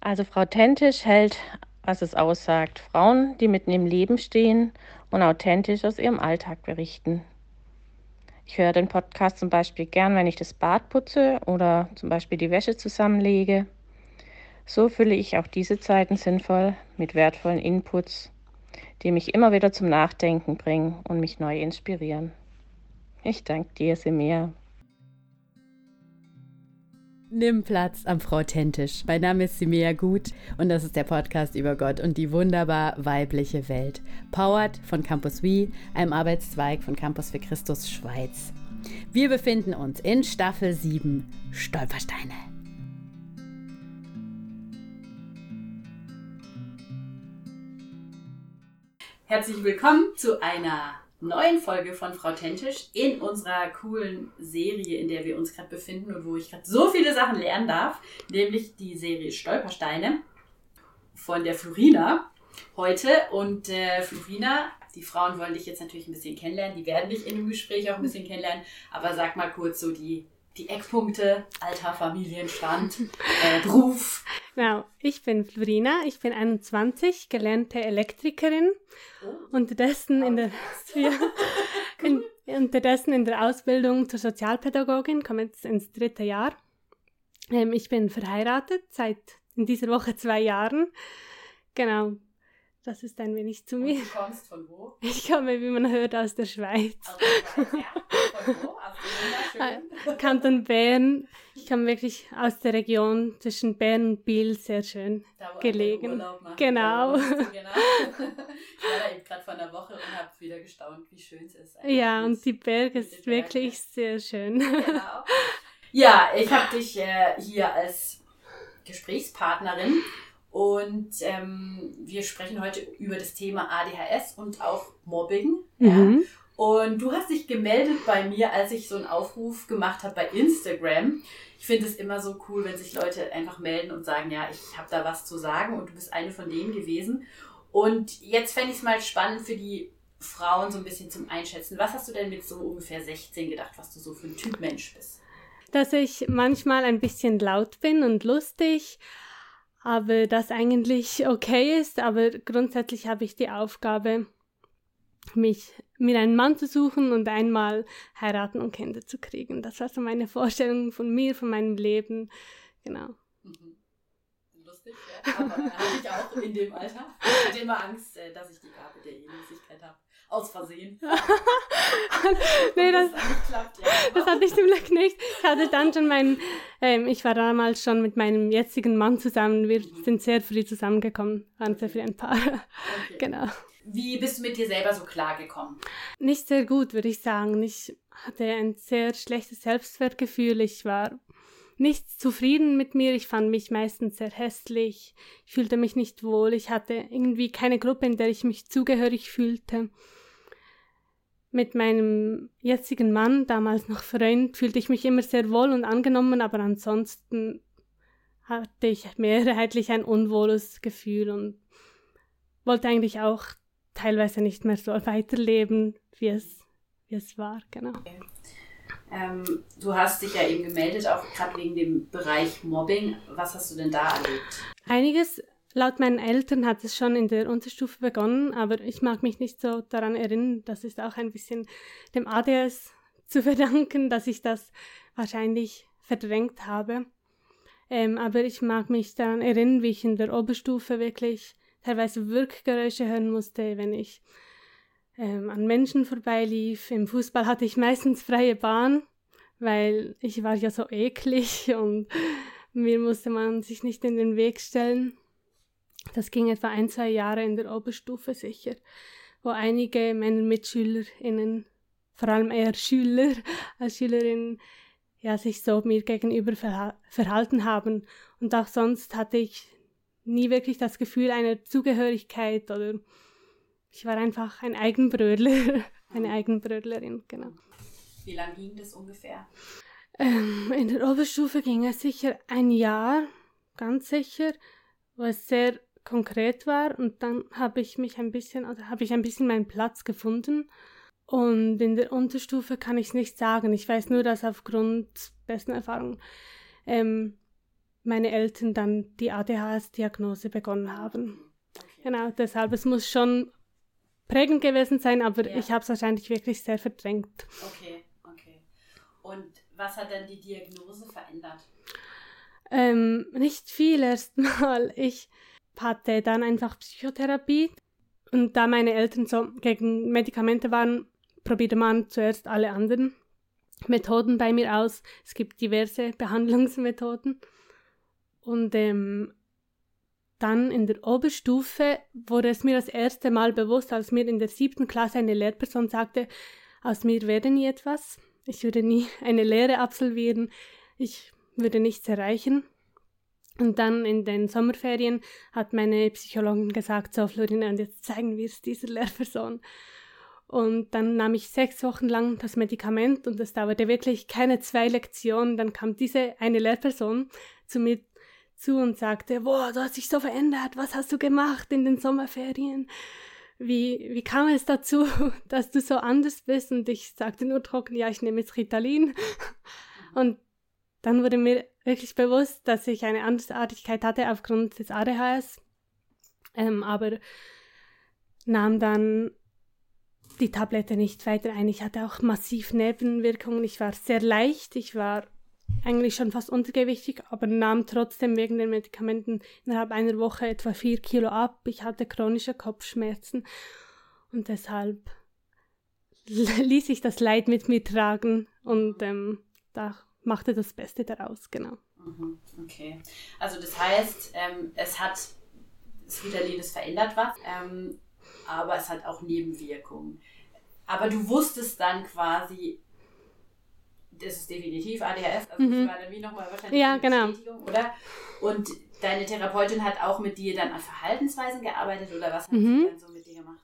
Also Frau Tentisch hält, was es aussagt, Frauen, die mitten im Leben stehen und authentisch aus ihrem Alltag berichten. Ich höre den Podcast zum Beispiel gern, wenn ich das Bad putze oder zum Beispiel die Wäsche zusammenlege. So fülle ich auch diese Zeiten sinnvoll mit wertvollen Inputs, die mich immer wieder zum Nachdenken bringen und mich neu inspirieren. Ich danke dir, Semir. Nimm Platz am Frau Tentisch. Mein Name ist Simea Gut und das ist der Podcast über Gott und die wunderbar weibliche Welt. Powered von Campus We, einem Arbeitszweig von Campus für Christus Schweiz. Wir befinden uns in Staffel 7 Stolpersteine. Herzlich willkommen zu einer neuen Folge von Frau Tentisch in unserer coolen Serie, in der wir uns gerade befinden und wo ich gerade so viele Sachen lernen darf, nämlich die Serie Stolpersteine von der Florina heute. Und äh, Florina, die Frauen wollen dich jetzt natürlich ein bisschen kennenlernen, die werden dich in dem Gespräch auch ein bisschen kennenlernen, aber sag mal kurz so die die Eckpunkte, Alter, Familienstand, äh, Beruf. Genau, ich bin Florina, ich bin 21, gelernte Elektrikerin. Oh. Unterdessen, in der, ja, in, unterdessen in der Ausbildung zur Sozialpädagogin, komme jetzt ins dritte Jahr. Ähm, ich bin verheiratet seit in dieser Woche zwei Jahren. Genau, das ist ein wenig zu mir. Und du kommst von wo? Ich komme, wie man hört, aus der Schweiz. Aus der Schweiz, ja. Von wo? Aus Kanton Bern. Ich komme wirklich aus der Region zwischen Bern und Biel, sehr schön da, wo gelegen. Urlaub machen. Genau. genau. ich war da eben gerade vor einer Woche und habe wieder gestaunt, wie schön es ist. Ja, und die Berge ist wirklich sehr schön. Genau. Ja, ich habe dich äh, hier als Gesprächspartnerin und ähm, wir sprechen heute über das Thema ADHS und auch Mobbing. Mhm. Ja. Und du hast dich gemeldet bei mir, als ich so einen Aufruf gemacht habe bei Instagram. Ich finde es immer so cool, wenn sich Leute einfach melden und sagen, ja, ich habe da was zu sagen und du bist eine von denen gewesen. Und jetzt fände ich es mal spannend für die Frauen so ein bisschen zum Einschätzen. Was hast du denn mit so ungefähr 16 gedacht, was du so für ein Typ Mensch bist? Dass ich manchmal ein bisschen laut bin und lustig aber das eigentlich okay ist. Aber grundsätzlich habe ich die Aufgabe, mich mir einen Mann zu suchen und einmal heiraten und Kinder zu kriegen. Das war so meine Vorstellung von mir, von meinem Leben. Genau. Mhm. Lustig, ja. Aber hatte ich auch in dem Alter. Ich hatte immer Angst, äh, dass ich die Gabe der Ehelosigkeit habe aus Versehen. nee, das, das, klappt, ja. das hatte ich zum Glück nicht. Ich hatte dann schon meinen, ähm, ich war damals schon mit meinem jetzigen Mann zusammen. Wir mhm. sind sehr früh zusammengekommen, waren sehr früh ein Paar. Okay. Genau. Wie bist du mit dir selber so klargekommen? Nicht sehr gut, würde ich sagen. Ich hatte ein sehr schlechtes Selbstwertgefühl. Ich war nicht zufrieden mit mir. Ich fand mich meistens sehr hässlich. Ich fühlte mich nicht wohl. Ich hatte irgendwie keine Gruppe, in der ich mich zugehörig fühlte. Mit meinem jetzigen Mann, damals noch Freund, fühlte ich mich immer sehr wohl und angenommen, aber ansonsten hatte ich mehrheitlich ein unwohles Gefühl und wollte eigentlich auch teilweise nicht mehr so weiterleben, wie es, wie es war, genau. Okay. Ähm, du hast dich ja eben gemeldet, auch gerade wegen dem Bereich Mobbing. Was hast du denn da erlebt? Einiges. Laut meinen Eltern hat es schon in der Unterstufe begonnen, aber ich mag mich nicht so daran erinnern. Das ist auch ein bisschen dem ADS zu verdanken, dass ich das wahrscheinlich verdrängt habe. Ähm, aber ich mag mich daran erinnern, wie ich in der Oberstufe wirklich teilweise Wirkgeräusche hören musste, wenn ich ähm, an Menschen vorbeilief. Im Fußball hatte ich meistens freie Bahn, weil ich war ja so eklig und mir musste man sich nicht in den Weg stellen. Das ging etwa ein, zwei Jahre in der Oberstufe sicher, wo einige meiner MitschülerInnen, vor allem eher Schüler als Schülerinnen, ja, sich so mir gegenüber verha verhalten haben. Und auch sonst hatte ich nie wirklich das Gefühl einer Zugehörigkeit oder ich war einfach ein Eigenbrödler, eine Eigenbrödlerin, genau. Wie lange ging das ungefähr? Ähm, in der Oberstufe ging es sicher ein Jahr, ganz sicher, wo es sehr konkret war und dann habe ich mich ein bisschen, oder habe ich ein bisschen meinen Platz gefunden. Und in der Unterstufe kann ich es nicht sagen. Ich weiß nur, dass aufgrund besten Erfahrungen ähm, meine Eltern dann die ADHS-Diagnose begonnen haben. Okay. Genau, deshalb, es muss schon prägend gewesen sein, aber ja. ich habe es wahrscheinlich wirklich sehr verdrängt. Okay, okay. Und was hat dann die Diagnose verändert? Ähm, nicht viel erstmal. Ich hatte dann einfach Psychotherapie und da meine Eltern so gegen Medikamente waren, probierte man zuerst alle anderen Methoden bei mir aus. Es gibt diverse Behandlungsmethoden. Und ähm, dann in der Oberstufe wurde es mir das erste Mal bewusst, als mir in der siebten Klasse eine Lehrperson sagte, aus mir werde nie etwas, ich würde nie eine Lehre absolvieren, ich würde nichts erreichen. Und dann in den Sommerferien hat meine Psychologin gesagt, so Florina, und jetzt zeigen wir es dieser Lehrperson. Und dann nahm ich sechs Wochen lang das Medikament und es dauerte wirklich keine zwei Lektionen. Dann kam diese eine Lehrperson zu mir zu und sagte, boah, du hast dich so verändert, was hast du gemacht in den Sommerferien? Wie, wie kam es dazu, dass du so anders bist? Und ich sagte nur trocken, ja, ich nehme jetzt Ritalin. Und dann wurde mir wirklich bewusst, dass ich eine Andersartigkeit hatte aufgrund des ADHS. Ähm, aber nahm dann die Tablette nicht weiter ein. Ich hatte auch massiv Nebenwirkungen. Ich war sehr leicht. Ich war eigentlich schon fast untergewichtig, aber nahm trotzdem wegen den Medikamenten innerhalb einer Woche etwa vier Kilo ab. Ich hatte chronische Kopfschmerzen und deshalb ließ ich das Leid mit mir tragen und ähm, da machte das Beste daraus, genau. Mhm, okay. Also das heißt, ähm, es hat das Ritalin, es verändert was. Ähm, aber es hat auch Nebenwirkungen. Aber du wusstest dann quasi, das ist definitiv ADHS, also mhm. das war dann wie nochmal wahrscheinlich ja, genau. Bestätigung, oder? Und deine Therapeutin hat auch mit dir dann an Verhaltensweisen gearbeitet oder was hat mhm. sie dann so mit dir gemacht?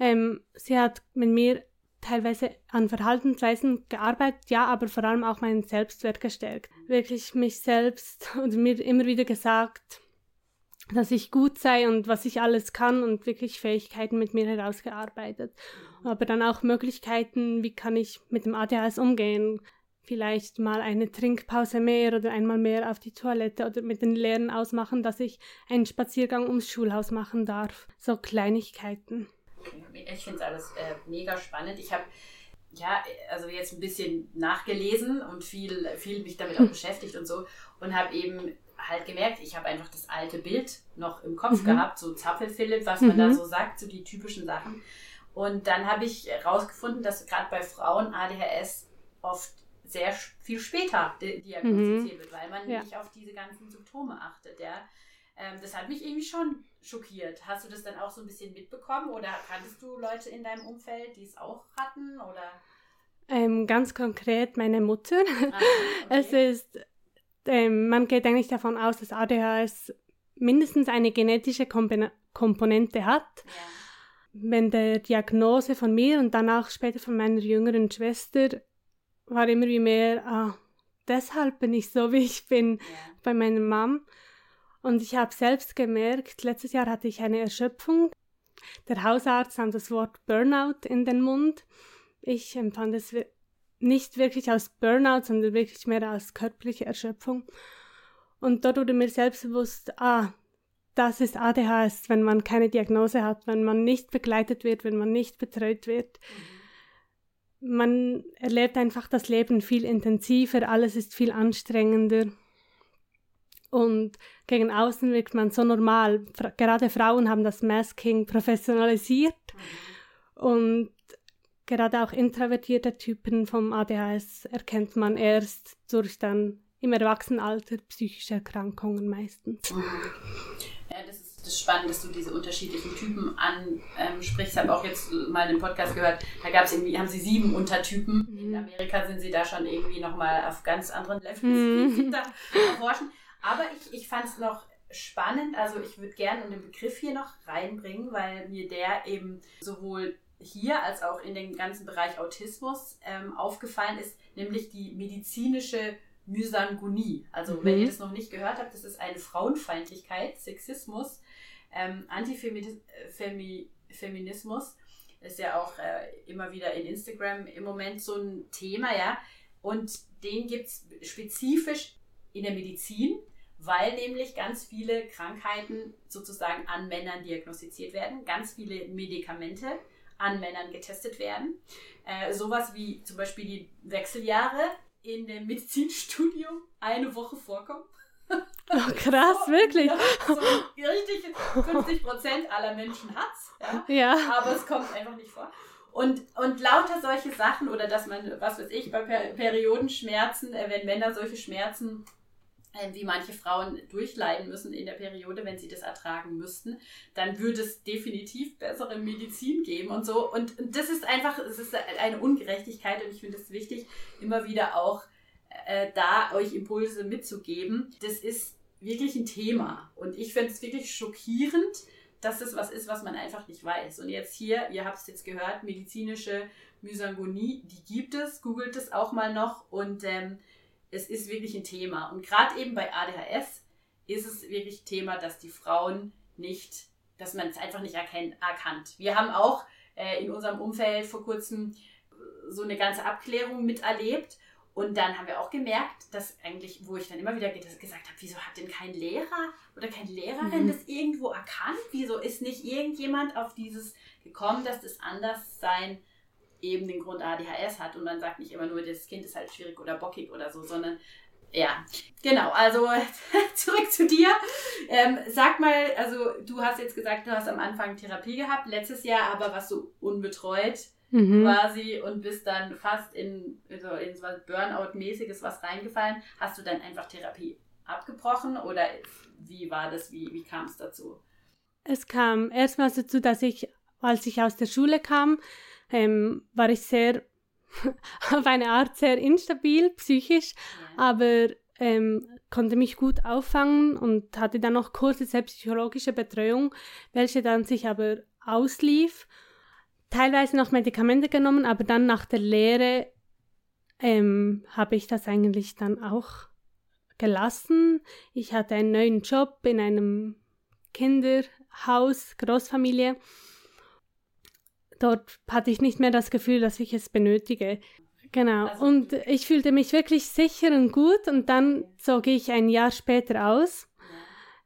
Ähm, sie hat mit mir teilweise an Verhaltensweisen gearbeitet, ja, aber vor allem auch meinen Selbstwert gestärkt. Wirklich mich selbst und mir immer wieder gesagt, dass ich gut sei und was ich alles kann und wirklich Fähigkeiten mit mir herausgearbeitet. Aber dann auch Möglichkeiten, wie kann ich mit dem ADHS umgehen? Vielleicht mal eine Trinkpause mehr oder einmal mehr auf die Toilette oder mit den Lehrern ausmachen, dass ich einen Spaziergang ums Schulhaus machen darf. So Kleinigkeiten. Ich finde es alles äh, mega spannend. Ich habe ja, also jetzt ein bisschen nachgelesen und viel, viel mich damit auch beschäftigt und so und habe eben halt gemerkt, ich habe einfach das alte Bild noch im Kopf mhm. gehabt, so Zappel-Philipp, was man da mhm. so sagt, so die typischen Sachen. Und dann habe ich herausgefunden, dass gerade bei Frauen ADHS oft sehr viel später diagnostiziert mhm. wird, weil man ja. nicht auf diese ganzen Symptome achtet. Ja. Ähm, das hat mich irgendwie schon schockiert. Hast du das dann auch so ein bisschen mitbekommen oder kanntest du Leute in deinem Umfeld, die es auch hatten? Oder? Ähm, ganz konkret meine Mutter. Ah, okay. Es ist ähm, man geht eigentlich davon aus, dass ADHS mindestens eine genetische Kompon Komponente hat. Ja. Wenn der Diagnose von mir und dann auch später von meiner jüngeren Schwester war immer wie mehr, ah, deshalb bin ich so, wie ich bin ja. bei meiner Mom. Und ich habe selbst gemerkt, letztes Jahr hatte ich eine Erschöpfung. Der Hausarzt nahm das Wort Burnout in den Mund. Ich empfand es nicht wirklich als Burnout, sondern wirklich mehr als körperliche Erschöpfung. Und dort wurde mir selbst bewusst, ah, das ist ADHS, wenn man keine Diagnose hat, wenn man nicht begleitet wird, wenn man nicht betreut wird. Man erlebt einfach das Leben viel intensiver, alles ist viel anstrengender. Und gegen außen wirkt man so normal. Gerade Frauen haben das Masking professionalisiert. Mhm. Und gerade auch introvertierte Typen vom ADHS erkennt man erst durch dann im Erwachsenenalter psychische Erkrankungen meistens. Mhm. Ja, das ist, das spannend, dass du diese unterschiedlichen Typen ansprichst. Ich habe auch jetzt mal einen Podcast gehört, da gab es irgendwie, haben sie sieben Untertypen. Mhm. In Amerika sind sie da schon irgendwie nochmal auf ganz anderen Levels, mhm. erforschen. Aber ich, ich fand es noch spannend, also ich würde gerne den Begriff hier noch reinbringen, weil mir der eben sowohl hier als auch in den ganzen Bereich Autismus ähm, aufgefallen ist, nämlich die medizinische Mysangonie. Also mhm. wenn ihr das noch nicht gehört habt, das ist eine Frauenfeindlichkeit, Sexismus, ähm, Antifeminismus, ist ja auch äh, immer wieder in Instagram im Moment so ein Thema, ja. Und den gibt es spezifisch in der Medizin, weil nämlich ganz viele Krankheiten sozusagen an Männern diagnostiziert werden, ganz viele Medikamente an Männern getestet werden. Äh, sowas wie zum Beispiel die Wechseljahre in dem Medizinstudium eine Woche vorkommen. Oh, krass, so, wirklich. Ja, so richtig 50 Prozent aller Menschen hat es. Ja? ja. Aber es kommt einfach nicht vor. Und, und lauter solche Sachen, oder dass man, was weiß ich, bei per Periodenschmerzen, äh, wenn Männer solche Schmerzen wie manche Frauen durchleiden müssen in der Periode, wenn sie das ertragen müssten, dann würde es definitiv bessere Medizin geben und so. Und, und das ist einfach, es ist eine Ungerechtigkeit und ich finde es wichtig, immer wieder auch äh, da euch Impulse mitzugeben. Das ist wirklich ein Thema und ich finde es wirklich schockierend, dass das was ist, was man einfach nicht weiß. Und jetzt hier, ihr habt es jetzt gehört, medizinische Mysangonie, die gibt es, googelt es auch mal noch und ähm, es ist wirklich ein Thema. Und gerade eben bei ADHS ist es wirklich Thema, dass die Frauen nicht, dass man es einfach nicht erkennt, erkannt. Wir haben auch äh, in unserem Umfeld vor kurzem so eine ganze Abklärung miterlebt und dann haben wir auch gemerkt, dass eigentlich, wo ich dann immer wieder gesagt habe, wieso hat denn kein Lehrer oder keine Lehrerin mhm. das irgendwo erkannt? Wieso ist nicht irgendjemand auf dieses gekommen, dass das Anderssein eben den Grund ADHS hat und man sagt nicht immer nur, das Kind ist halt schwierig oder bockig oder so, sondern ja, genau. Also zurück zu dir. Ähm, sag mal, also du hast jetzt gesagt, du hast am Anfang Therapie gehabt, letztes Jahr aber warst du unbetreut mhm. quasi und bist dann fast in, also in so was Burnout-mäßiges was reingefallen. Hast du dann einfach Therapie abgebrochen oder wie war das? Wie, wie kam es dazu? Es kam erstmal dazu, dass ich, als ich aus der Schule kam, ähm, war ich sehr, auf eine Art sehr instabil, psychisch, ja. aber ähm, konnte mich gut auffangen und hatte dann noch kurze selbstpsychologische Betreuung, welche dann sich aber auslief teilweise noch Medikamente genommen, aber dann nach der Lehre ähm, habe ich das eigentlich dann auch gelassen. Ich hatte einen neuen Job in einem Kinderhaus, Großfamilie. Dort hatte ich nicht mehr das Gefühl, dass ich es benötige. Genau. Also, und ich fühlte mich wirklich sicher und gut. Und dann zog ich ein Jahr später aus.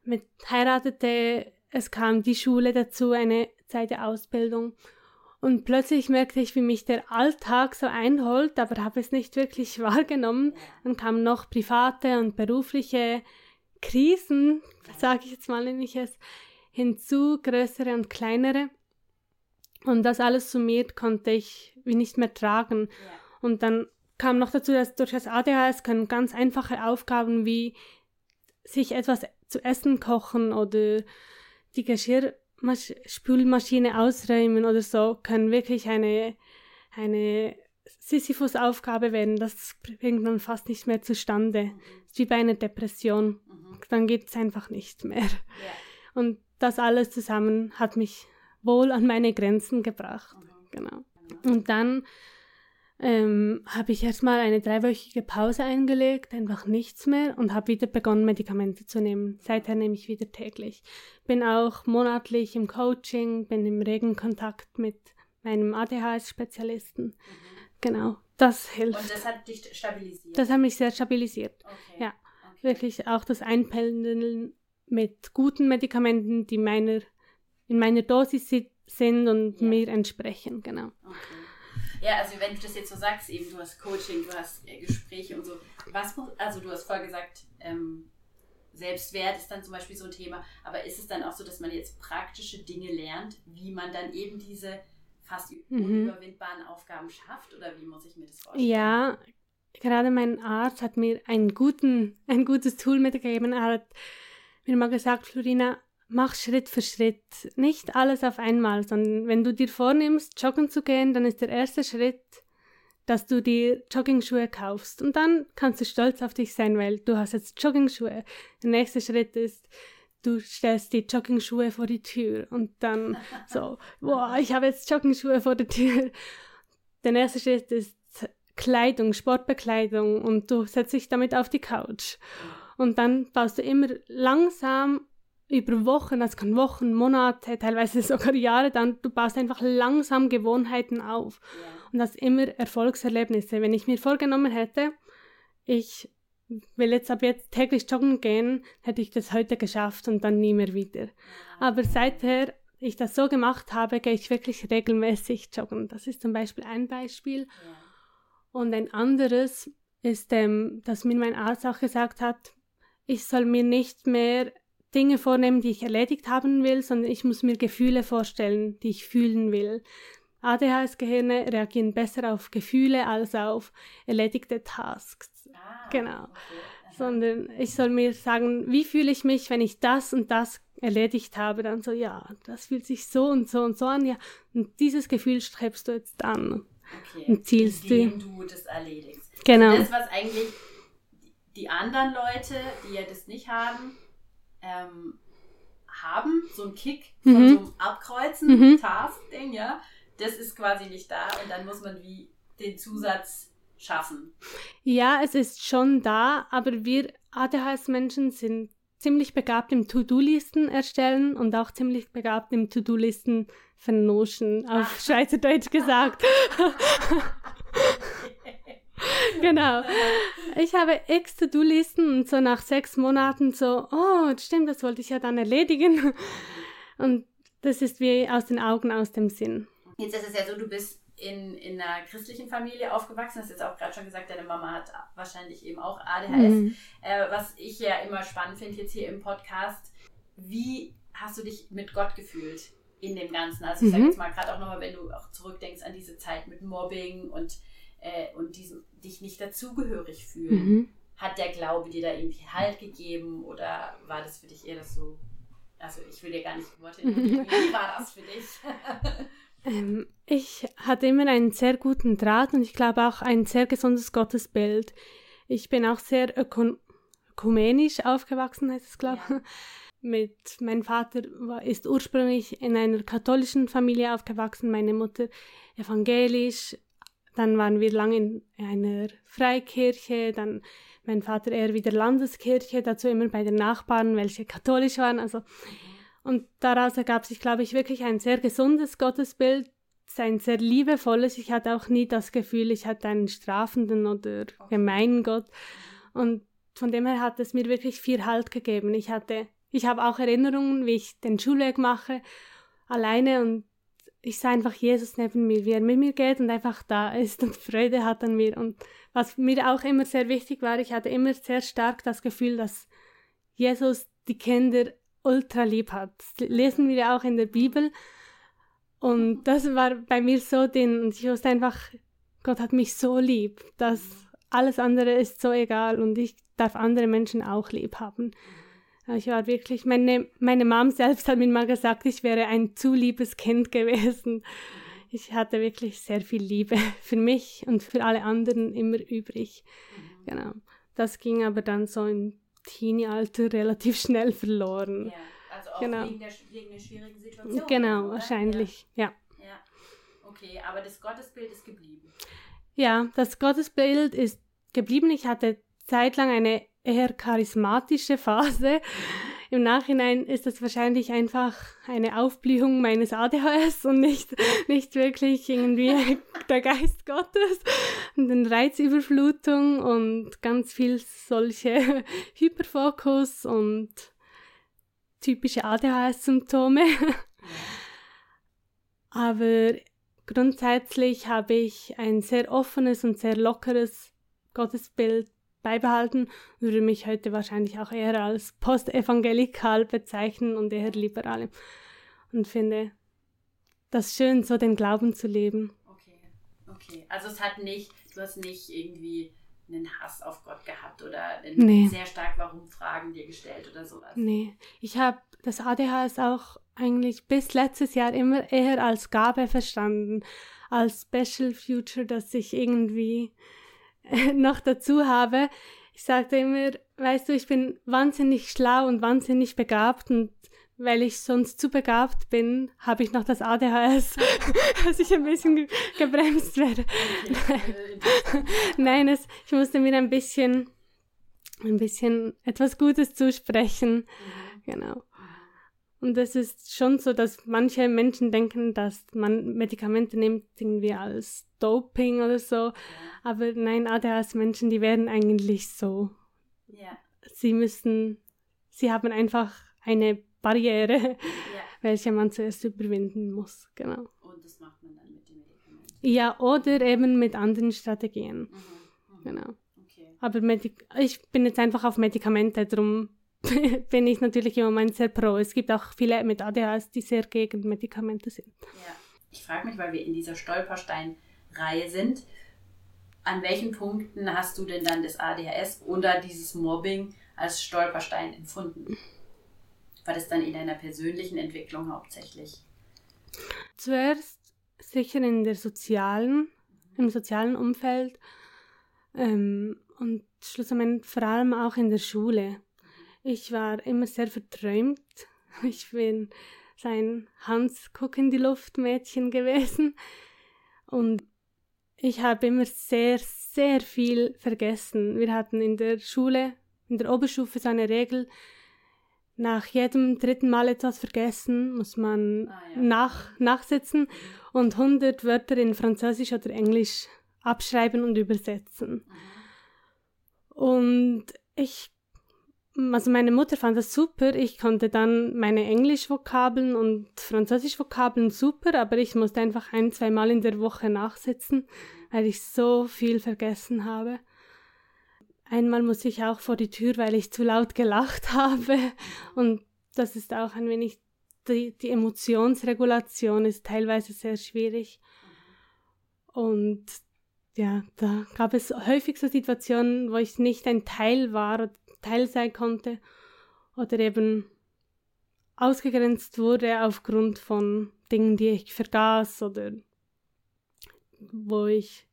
Mit heiratete, es kam die Schule dazu, eine Zeit der Ausbildung. Und plötzlich merkte ich, wie mich der Alltag so einholt, aber habe es nicht wirklich wahrgenommen. Dann kamen noch private und berufliche Krisen, sage ich jetzt mal nämlich es, hinzu, größere und kleinere. Und das alles summiert konnte ich wie nicht mehr tragen. Und dann kam noch dazu, dass durch das ADHS können ganz einfache Aufgaben wie sich etwas zu essen kochen oder die Geschirr Masch Spülmaschine ausräumen oder so, kann wirklich eine, eine Sisyphus-Aufgabe werden. Das bringt man fast nicht mehr zustande. Mhm. ist wie bei einer Depression. Mhm. Dann geht es einfach nicht mehr. Yeah. Und das alles zusammen hat mich wohl an meine Grenzen gebracht. Genau. Und dann ähm, habe ich erstmal eine dreiwöchige Pause eingelegt, einfach nichts mehr und habe wieder begonnen, Medikamente zu nehmen. Seither nehme ich wieder täglich. Bin auch monatlich im Coaching, bin im regen Kontakt mit meinem ADHS-Spezialisten. Mhm. Genau, das hilft. Und das hat dich stabilisiert? Das hat mich sehr stabilisiert. Okay. Ja, okay. wirklich auch das Einpendeln mit guten Medikamenten, die meiner, in meiner Dosis sind und ja. mir entsprechen, genau. Okay. Ja, also wenn du das jetzt so sagst, eben du hast Coaching, du hast äh, Gespräche und so. Was muss, also du hast vorher gesagt, ähm, Selbstwert ist dann zum Beispiel so ein Thema, aber ist es dann auch so, dass man jetzt praktische Dinge lernt, wie man dann eben diese fast mhm. unüberwindbaren Aufgaben schafft oder wie muss ich mir das vorstellen? Ja, gerade mein Arzt hat mir einen guten, ein gutes Tool mitgegeben. Er hat mir mal gesagt, Florina, mach Schritt für Schritt. Nicht alles auf einmal, sondern wenn du dir vornimmst, joggen zu gehen, dann ist der erste Schritt, dass du dir Joggingschuhe kaufst. Und dann kannst du stolz auf dich sein, weil du hast jetzt Joggingschuhe. Der nächste Schritt ist, du stellst die Joggingschuhe vor die Tür und dann so, boah, ich habe jetzt Joggingschuhe vor der Tür. Der nächste Schritt ist Kleidung, Sportbekleidung und du setzt dich damit auf die Couch. Und dann baust du immer langsam über Wochen, das kann Wochen, Monate, teilweise sogar Jahre dann, du baust einfach langsam Gewohnheiten auf. Ja. Und das immer Erfolgserlebnisse. Wenn ich mir vorgenommen hätte, ich will jetzt ab jetzt täglich joggen gehen, hätte ich das heute geschafft und dann nie mehr wieder. Aber seither ich das so gemacht habe, gehe ich wirklich regelmäßig joggen. Das ist zum Beispiel ein Beispiel. Ja. Und ein anderes ist, ähm, dass mir mein Arzt auch gesagt hat, ich soll mir nicht mehr Dinge vornehmen, die ich erledigt haben will, sondern ich muss mir Gefühle vorstellen, die ich fühlen will. ADHS-Gehirne reagieren besser auf Gefühle als auf erledigte Tasks. Ah, genau. Okay. Sondern ich soll mir sagen, wie fühle ich mich, wenn ich das und das erledigt habe, dann so, ja, das fühlt sich so und so und so an, ja, und dieses Gefühl strebst du jetzt an. Okay. Und zielst indem du. du das erledigst. Genau. Und das, was eigentlich die anderen Leute, die ja das nicht haben, ähm, haben, so ein Kick von mhm. so einem Abkreuzen, mhm. Task-Ding, ja, das ist quasi nicht da und dann muss man wie den Zusatz schaffen. Ja, es ist schon da, aber wir ADHS-Menschen sind ziemlich begabt im To-Do-Listen erstellen und auch ziemlich begabt im To-Do-Listen vernoschen, auf ah. Schweizerdeutsch gesagt. genau. Ich habe x To-Do-Listen und so nach sechs Monaten so, oh, stimmt, das wollte ich ja dann erledigen. Und das ist wie aus den Augen, aus dem Sinn. Jetzt ist es ja so, du bist in, in einer christlichen Familie aufgewachsen. Das ist jetzt auch gerade schon gesagt, deine Mama hat wahrscheinlich eben auch ADHS. Mhm. Äh, was ich ja immer spannend finde jetzt hier im Podcast, wie hast du dich mit Gott gefühlt in dem Ganzen? Also ich mhm. sage jetzt mal gerade auch nochmal, wenn du auch zurückdenkst an diese Zeit mit Mobbing und, äh, und diesem, dich nicht dazugehörig fühlen. Mhm. Hat der Glaube dir da irgendwie Halt gegeben oder war das für dich eher das so, also ich will dir gar nicht Worte, wie war das für dich? Ähm, ich hatte immer einen sehr guten Draht und ich glaube auch ein sehr gesundes Gottesbild. Ich bin auch sehr ökumenisch aufgewachsen, heißt es, glaube ich. Ja. Mit, mein Vater war, ist ursprünglich in einer katholischen Familie aufgewachsen, meine Mutter evangelisch. Dann waren wir lange in einer Freikirche, dann mein Vater eher wieder Landeskirche, dazu immer bei den Nachbarn, welche katholisch waren. Also und daraus ergab sich, glaube ich, wirklich ein sehr gesundes Gottesbild, ein sehr liebevolles. Ich hatte auch nie das Gefühl, ich hatte einen strafenden oder gemeinen Gott. Und von dem her hat es mir wirklich viel Halt gegeben. Ich hatte, ich habe auch Erinnerungen, wie ich den Schulweg mache, alleine und ich sah einfach Jesus neben mir, wie er mit mir geht und einfach da ist und Freude hat an mir. Und was mir auch immer sehr wichtig war, ich hatte immer sehr stark das Gefühl, dass Jesus die Kinder ultra lieb hat. Das lesen wir auch in der Bibel. Und das war bei mir so den, und ich wusste einfach, Gott hat mich so lieb, dass alles andere ist so egal und ich darf andere Menschen auch lieb haben. Ich war wirklich, meine, meine Mom selbst hat mir mal gesagt, ich wäre ein zu liebes Kind gewesen. Ich hatte wirklich sehr viel Liebe für mich und für alle anderen immer übrig. Genau. Das ging aber dann so in Teenie-Alter relativ schnell verloren. Ja, also auch genau. wegen, der, wegen der schwierigen Situation. Genau, oder? wahrscheinlich, ja. ja. Ja, okay, aber das Gottesbild ist geblieben. Ja, das Gottesbild ist geblieben. Ich hatte zeitlang eine eher charismatische Phase. Im Nachhinein ist das wahrscheinlich einfach eine Aufblühung meines ADHS und nicht, nicht wirklich irgendwie der Geist Gottes und eine Reizüberflutung und ganz viel solche Hyperfokus und typische ADHS-Symptome. Aber grundsätzlich habe ich ein sehr offenes und sehr lockeres Gottesbild beibehalten, würde mich heute wahrscheinlich auch eher als postevangelikal bezeichnen und eher liberal. Und finde das schön, so den Glauben zu leben. Okay, okay. Also es hat nicht, du hast nicht irgendwie einen Hass auf Gott gehabt oder nee. sehr stark Warum-Fragen dir gestellt oder sowas. Nee, ich habe das ADHS auch eigentlich bis letztes Jahr immer eher als Gabe verstanden, als Special Future, dass ich irgendwie noch dazu habe. Ich sagte immer, weißt du, ich bin wahnsinnig schlau und wahnsinnig begabt und weil ich sonst zu begabt bin, habe ich noch das ADHS, dass ich ein bisschen gebremst werde. Nein, es, ich musste mir ein bisschen, ein bisschen etwas Gutes zusprechen. Mhm. Genau. Und es ist schon so, dass manche Menschen denken, dass man Medikamente nimmt irgendwie als Doping oder so. Aber nein, ADHS-Menschen, die werden eigentlich so Ja. Sie müssen, sie haben einfach eine Barriere, ja. welche man zuerst überwinden muss. Genau. Und das macht man dann mit dem Medikament. Ja, oder eben mit anderen Strategien. Mhm. Mhm. Genau. Okay. Aber Medik ich bin jetzt einfach auf Medikamente, darum bin ich natürlich im Moment sehr pro. Es gibt auch viele mit ADHS, die sehr gegen Medikamente sind. Ja. Ich frage mich, weil wir in dieser Stolperstein-Reihe sind, an welchen Punkten hast du denn dann das ADHS oder dieses Mobbing als Stolperstein empfunden? War das dann in deiner persönlichen Entwicklung hauptsächlich? Zuerst sicher in der sozialen, im sozialen Umfeld ähm, und schlussendlich vor allem auch in der Schule. Ich war immer sehr verträumt. Ich bin sein Hans Guck in die Luft Mädchen gewesen und ich habe immer sehr, sehr viel vergessen. Wir hatten in der Schule, in der Oberstufe so eine Regel, nach jedem dritten Mal etwas vergessen, muss man Ah, ja. nach, nachsitzen und 100 Wörter in Französisch oder Englisch abschreiben und übersetzen. Und ich, also meine Mutter fand das super. Ich konnte dann meine Englisch-Vokabeln und Französisch-Vokabeln super, aber ich musste einfach ein, zwei Mal in der Woche nachsitzen, weil ich so viel vergessen habe. Einmal musste ich auch vor die Tür, weil ich zu laut gelacht habe. Und das ist auch ein wenig, die, die Emotionsregulation ist teilweise sehr schwierig. Und ja, da gab es häufig so Situationen, wo ich nicht ein Teil war Teil sein konnte oder eben ausgegrenzt wurde aufgrund von Dingen, die ich vergaß oder wo ich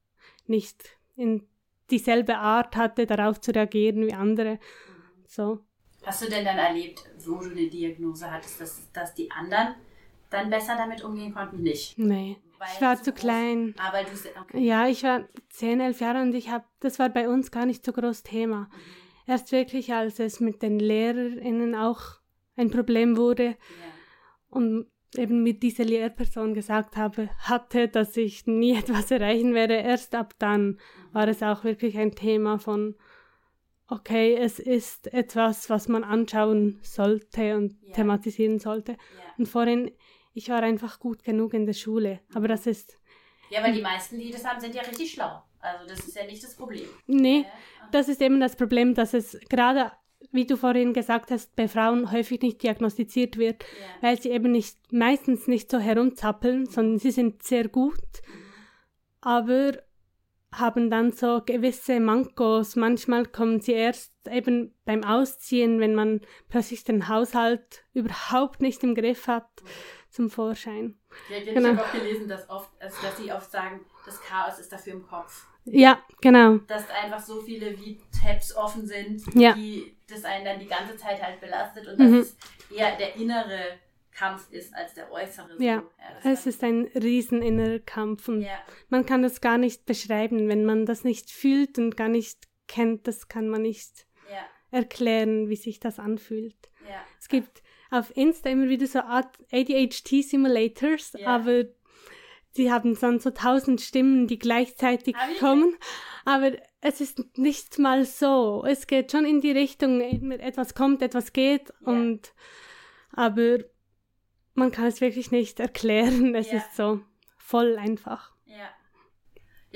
nicht in dieselbe Art hatte, darauf zu reagieren wie andere. So. Hast du denn dann erlebt, wo du eine Diagnose hattest, dass, dass die anderen dann besser damit umgehen konnten? Nicht. Nee, Weil ich war zu groß- klein. Aber du okay. Ja, ich war 10, 11 Jahre und ich habe, das war bei uns gar nicht so groß Thema. Erst wirklich, als es mit den LehrerInnen auch ein Problem wurde Ja. und eben mit dieser Lehrperson gesagt habe, hatte, dass ich nie etwas erreichen werde, erst ab dann war es auch wirklich ein Thema von, okay, es ist etwas, was man anschauen sollte und Ja. thematisieren sollte. Ja. Und vorhin, ich war einfach gut genug in der Schule, aber das ist, ja, weil die meisten, die das haben, sind ja richtig schlau. Also das ist ja nicht das Problem. nee, Ja. das ist eben das Problem, dass es gerade, wie du vorhin gesagt hast, bei Frauen häufig nicht diagnostiziert wird, Ja. weil sie eben nicht, meistens nicht so herumzappeln, sondern sie sind sehr gut, aber haben dann so gewisse Mankos. Manchmal kommen sie erst eben beim Ausziehen, wenn man plötzlich den Haushalt überhaupt nicht im Griff hat, zum Vorschein. Ja, ich Genau. habe auch gelesen, dass, oft, also dass sie oft sagen, das Chaos ist dafür im Kopf. Ja, genau. Dass einfach so viele wie Tabs offen sind, Ja. die das einen dann die ganze Zeit halt belastet und Mhm. dass es eher der innere Kampf ist als der äußere. So. Ja, Es ist ein riesen innerer Kampf und ja, man kann das gar nicht beschreiben. Wenn man das nicht fühlt und gar nicht kennt, das kann man nicht ja, erklären, wie sich das anfühlt. ja. Es gibt auf Insta immer wieder so ADHD-Simulators, Ja. aber die haben dann so tausend Stimmen, die gleichzeitig Ah, wirklich? kommen. Aber es ist nicht mal so. Es geht schon in die Richtung, etwas kommt, etwas geht. Ja. Und aber man kann es wirklich nicht erklären. Es Ja. ist so voll einfach.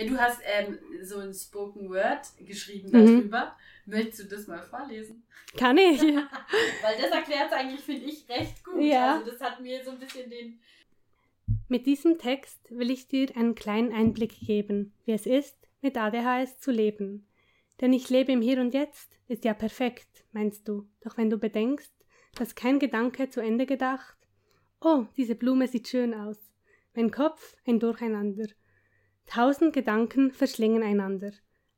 Ja. Du hast ähm, so ein Spoken Word geschrieben Mhm. darüber. Möchtest du das mal vorlesen? Kann ich? Weil das erklärt es eigentlich, finde ich, recht gut. Ja. Also das hat mir so ein bisschen den... Mit diesem Text will ich dir einen kleinen Einblick geben, wie es ist, mit ADHS zu leben. Denn ich lebe im Hier und Jetzt, ist ja perfekt, meinst du. Doch wenn du bedenkst, dass kein Gedanke zu Ende gedacht, oh, diese Blume sieht schön aus. Mein Kopf ein Durcheinander. Tausend Gedanken verschlingen einander.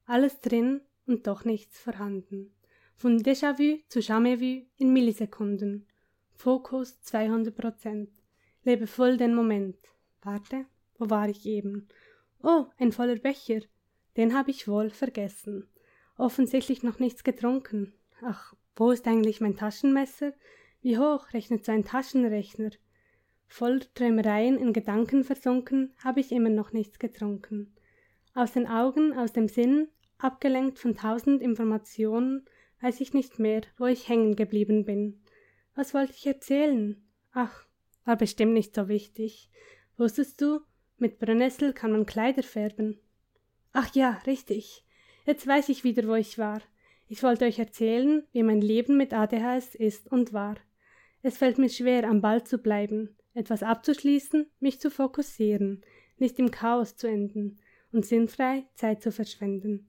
Alles drin und doch nichts vorhanden. Von Déjà-vu zu Jamais-vu in Millisekunden. Fokus 200 Prozent. Lebe voll den Moment. Warte, wo war ich eben? Oh, ein voller Becher. Den habe ich wohl vergessen. Offensichtlich noch nichts getrunken. Ach, wo ist eigentlich mein Taschenmesser? Wie hoch rechnet so ein Taschenrechner? Voll Träumereien in Gedanken versunken, habe ich immer noch nichts getrunken. Aus den Augen, aus dem Sinn, abgelenkt von tausend Informationen, weiß ich nicht mehr, wo ich hängen geblieben bin. Was wollte ich erzählen? Ach, war bestimmt nicht so wichtig. Wusstest du, mit Brennnessel kann man Kleider färben. Ach ja, richtig. Jetzt weiß ich wieder, wo ich war. Ich wollte euch erzählen, wie mein Leben mit ADHS ist und war. Es fällt mir schwer, am Ball zu bleiben, etwas abzuschließen, mich zu fokussieren, nicht im Chaos zu enden und sinnfrei Zeit zu verschwenden.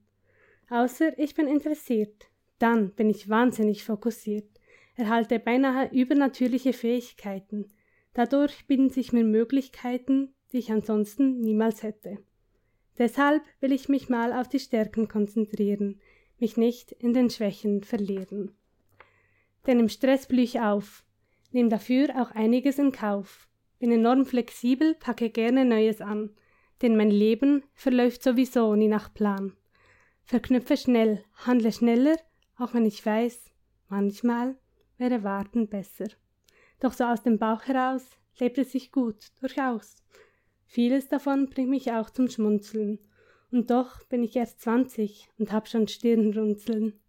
Außer ich bin interessiert, dann bin ich wahnsinnig fokussiert, erhalte beinahe übernatürliche Fähigkeiten. Dadurch bieten sich mir Möglichkeiten, die ich ansonsten niemals hätte. Deshalb will ich mich mal auf die Stärken konzentrieren, mich nicht in den Schwächen verlieren. Denn im Stress blühe ich auf, nehme dafür auch einiges in Kauf, bin enorm flexibel, packe gerne Neues an, denn mein Leben verläuft sowieso nie nach Plan. Verknüpfe schnell, handle schneller, auch wenn ich weiß, manchmal wäre Warten besser. Doch so aus dem Bauch heraus lebt es sich gut, durchaus. Vieles davon bringt mich auch zum Schmunzeln. Und doch bin ich erst zwanzig und hab schon Stirnrunzeln.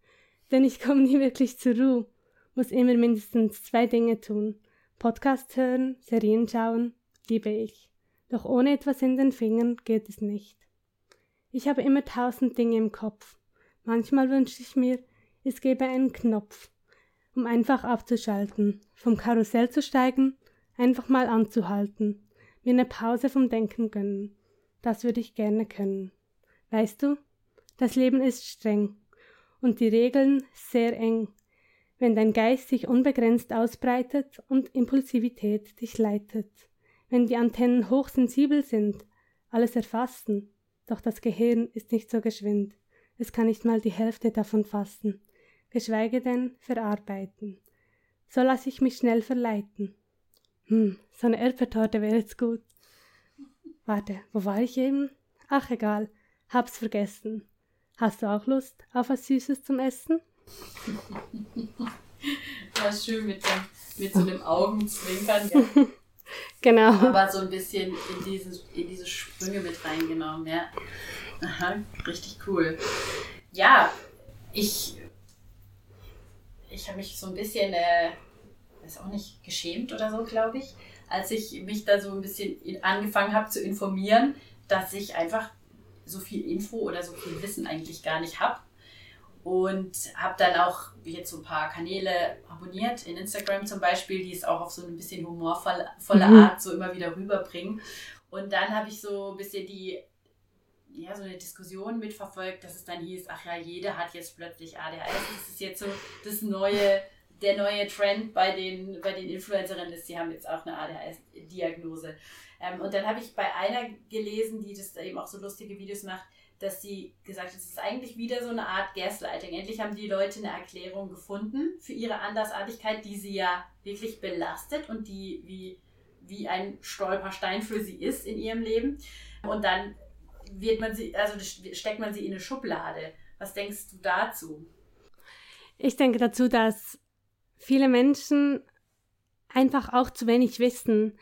Denn ich komme nie wirklich zur Ruhe, muss immer mindestens zwei Dinge tun. Podcast hören, Serien schauen, liebe ich. Doch ohne etwas in den Fingern geht es nicht. Ich habe immer tausend Dinge im Kopf. Manchmal wünsche ich mir, es gäbe einen Knopf, um einfach abzuschalten, vom Karussell zu steigen, einfach mal anzuhalten, mir eine Pause vom Denken gönnen. Das würde ich gerne können. Weißt du, das Leben ist streng und die Regeln sehr eng, wenn dein Geist sich unbegrenzt ausbreitet und Impulsivität dich leitet, wenn die Antennen hochsensibel sind, alles erfassen, doch das Gehirn ist nicht so geschwind, es kann nicht mal die Hälfte davon fassen, geschweige denn verarbeiten. So lasse ich mich schnell verleiten. Hm, so eine Erdbeertorte wäre jetzt gut. Warte, wo war ich eben? Ach egal, hab's vergessen. Hast du auch Lust auf was Süßes zum Essen? Das ist schön mit, dem, mit so einem Augenzwinkern. Ja. genau. Aber so ein bisschen in, dieses, in diese Sprünge mit reingenommen, ja. Aha, richtig cool. Ja, ich, ich habe mich so ein bisschen, äh, weiß auch nicht, geschämt oder so, glaube ich, als ich mich da so ein bisschen angefangen habe zu informieren, dass ich einfach so viel Info oder so viel Wissen eigentlich gar nicht habe. Und habe dann auch jetzt so ein paar Kanäle abonniert, in Instagram zum Beispiel, die es auch auf so ein bisschen humorvolle mhm. Art so immer wieder rüberbringen. Und dann habe ich so ein bisschen die, ja, so eine Diskussion mitverfolgt, dass es dann hieß, ach ja, jeder hat jetzt plötzlich ADHS. Das ist jetzt so das neue, der neue Trend bei den, bei den Influencerinnen ist, sie haben jetzt auch eine ADHS-Diagnose. Ähm, und dann habe ich bei einer gelesen, die das eben auch so lustige Videos macht, dass sie gesagt hat, es ist eigentlich wieder so eine Art Gaslighting. Endlich haben die Leute eine Erklärung gefunden für ihre Andersartigkeit, die sie ja wirklich belastet und die wie, wie ein Stolperstein für sie ist in ihrem Leben. Und dann wird man sie, also steckt man sie in eine Schublade. Was denkst du dazu? Ich denke dazu, dass viele Menschen einfach auch zu wenig wissen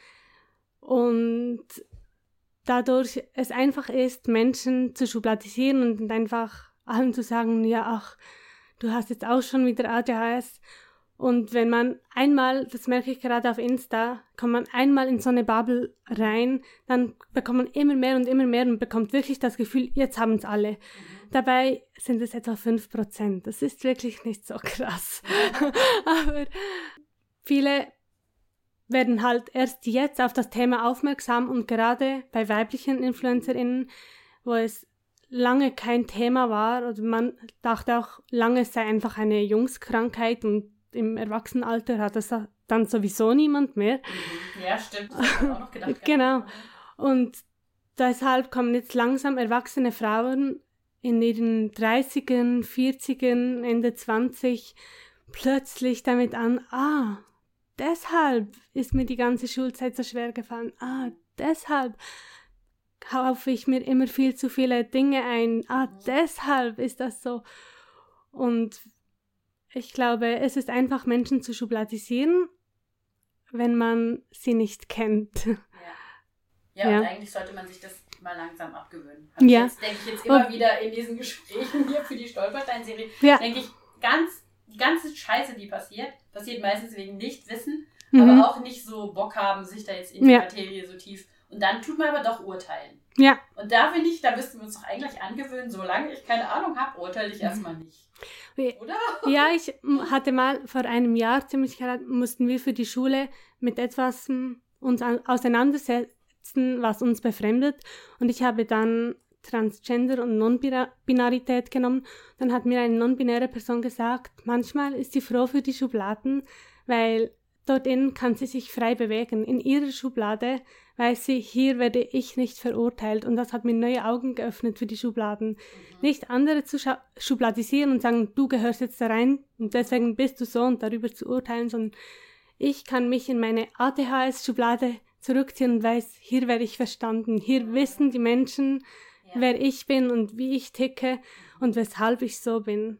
und dadurch es einfach ist, Menschen zu schubladisieren und einfach allen zu sagen, ja, ach, du hast jetzt auch schon wieder ADHS. Und wenn man einmal, das merke ich gerade auf Insta, kommt man einmal in so eine Bubble rein, dann bekommt man immer mehr und immer mehr und bekommt wirklich das Gefühl, jetzt haben es alle. Dabei sind es etwa 5%. Das ist wirklich nicht so krass. Aber viele werden halt erst jetzt auf das Thema aufmerksam und gerade bei weiblichen InfluencerInnen, wo es lange kein Thema war oder man dachte auch lange es sei einfach eine Jungskrankheit und im Erwachsenenalter hat es dann sowieso niemand mehr. Mhm. Ja, stimmt. Das ich auch noch gedacht. genau. Und deshalb kommen jetzt langsam erwachsene Frauen in ihren 30ern, 40ern, Ende 20 plötzlich damit an, ah, deshalb ist mir die ganze Schulzeit so schwer gefallen. Ah, deshalb kaufe ich mir immer viel zu viele Dinge ein. Ah, deshalb ist das so. Und ich glaube, es ist einfach, Menschen zu schubladisieren, wenn man sie nicht kennt. Ja, ja, ja. und eigentlich sollte man sich das mal langsam abgewöhnen. ja. Jetzt denke ich jetzt immer oh. wieder in diesen Gesprächen hier für die Stolperstein-Serie, ja. denke ich ganz die ganze Scheiße, die passiert, passiert meistens wegen Nichtwissen, mhm. aber auch nicht so Bock haben, sich da jetzt in die ja. Materie so tief. Und dann tut man aber doch urteilen. Ja. Und da finde ich, da müssten wir uns doch eigentlich angewöhnen, solange ich keine Ahnung habe, urteile ich erstmal nicht. Oder? Ja, ich hatte mal vor einem Jahr ziemlich gerade, mussten wir für die Schule mit etwas uns auseinandersetzen, was uns befremdet. Und ich habe dann Transgender und Non-Binarität genommen. Dann hat mir eine non-binäre Person gesagt, manchmal ist sie froh für die Schubladen, weil dort innen kann sie sich frei bewegen. In ihrer Schublade weiß sie, hier werde ich nicht verurteilt. Und das hat mir neue Augen geöffnet für die Schubladen. Mhm. Nicht andere zu schubladisieren und sagen, du gehörst jetzt da rein und deswegen bist du so und darüber zu urteilen, sondern ich kann mich in meine ADHS-Schublade zurückziehen und weiß, hier werde ich verstanden. Hier wissen die Menschen, ja. wer ich bin und wie ich ticke und weshalb ich so bin. Mhm.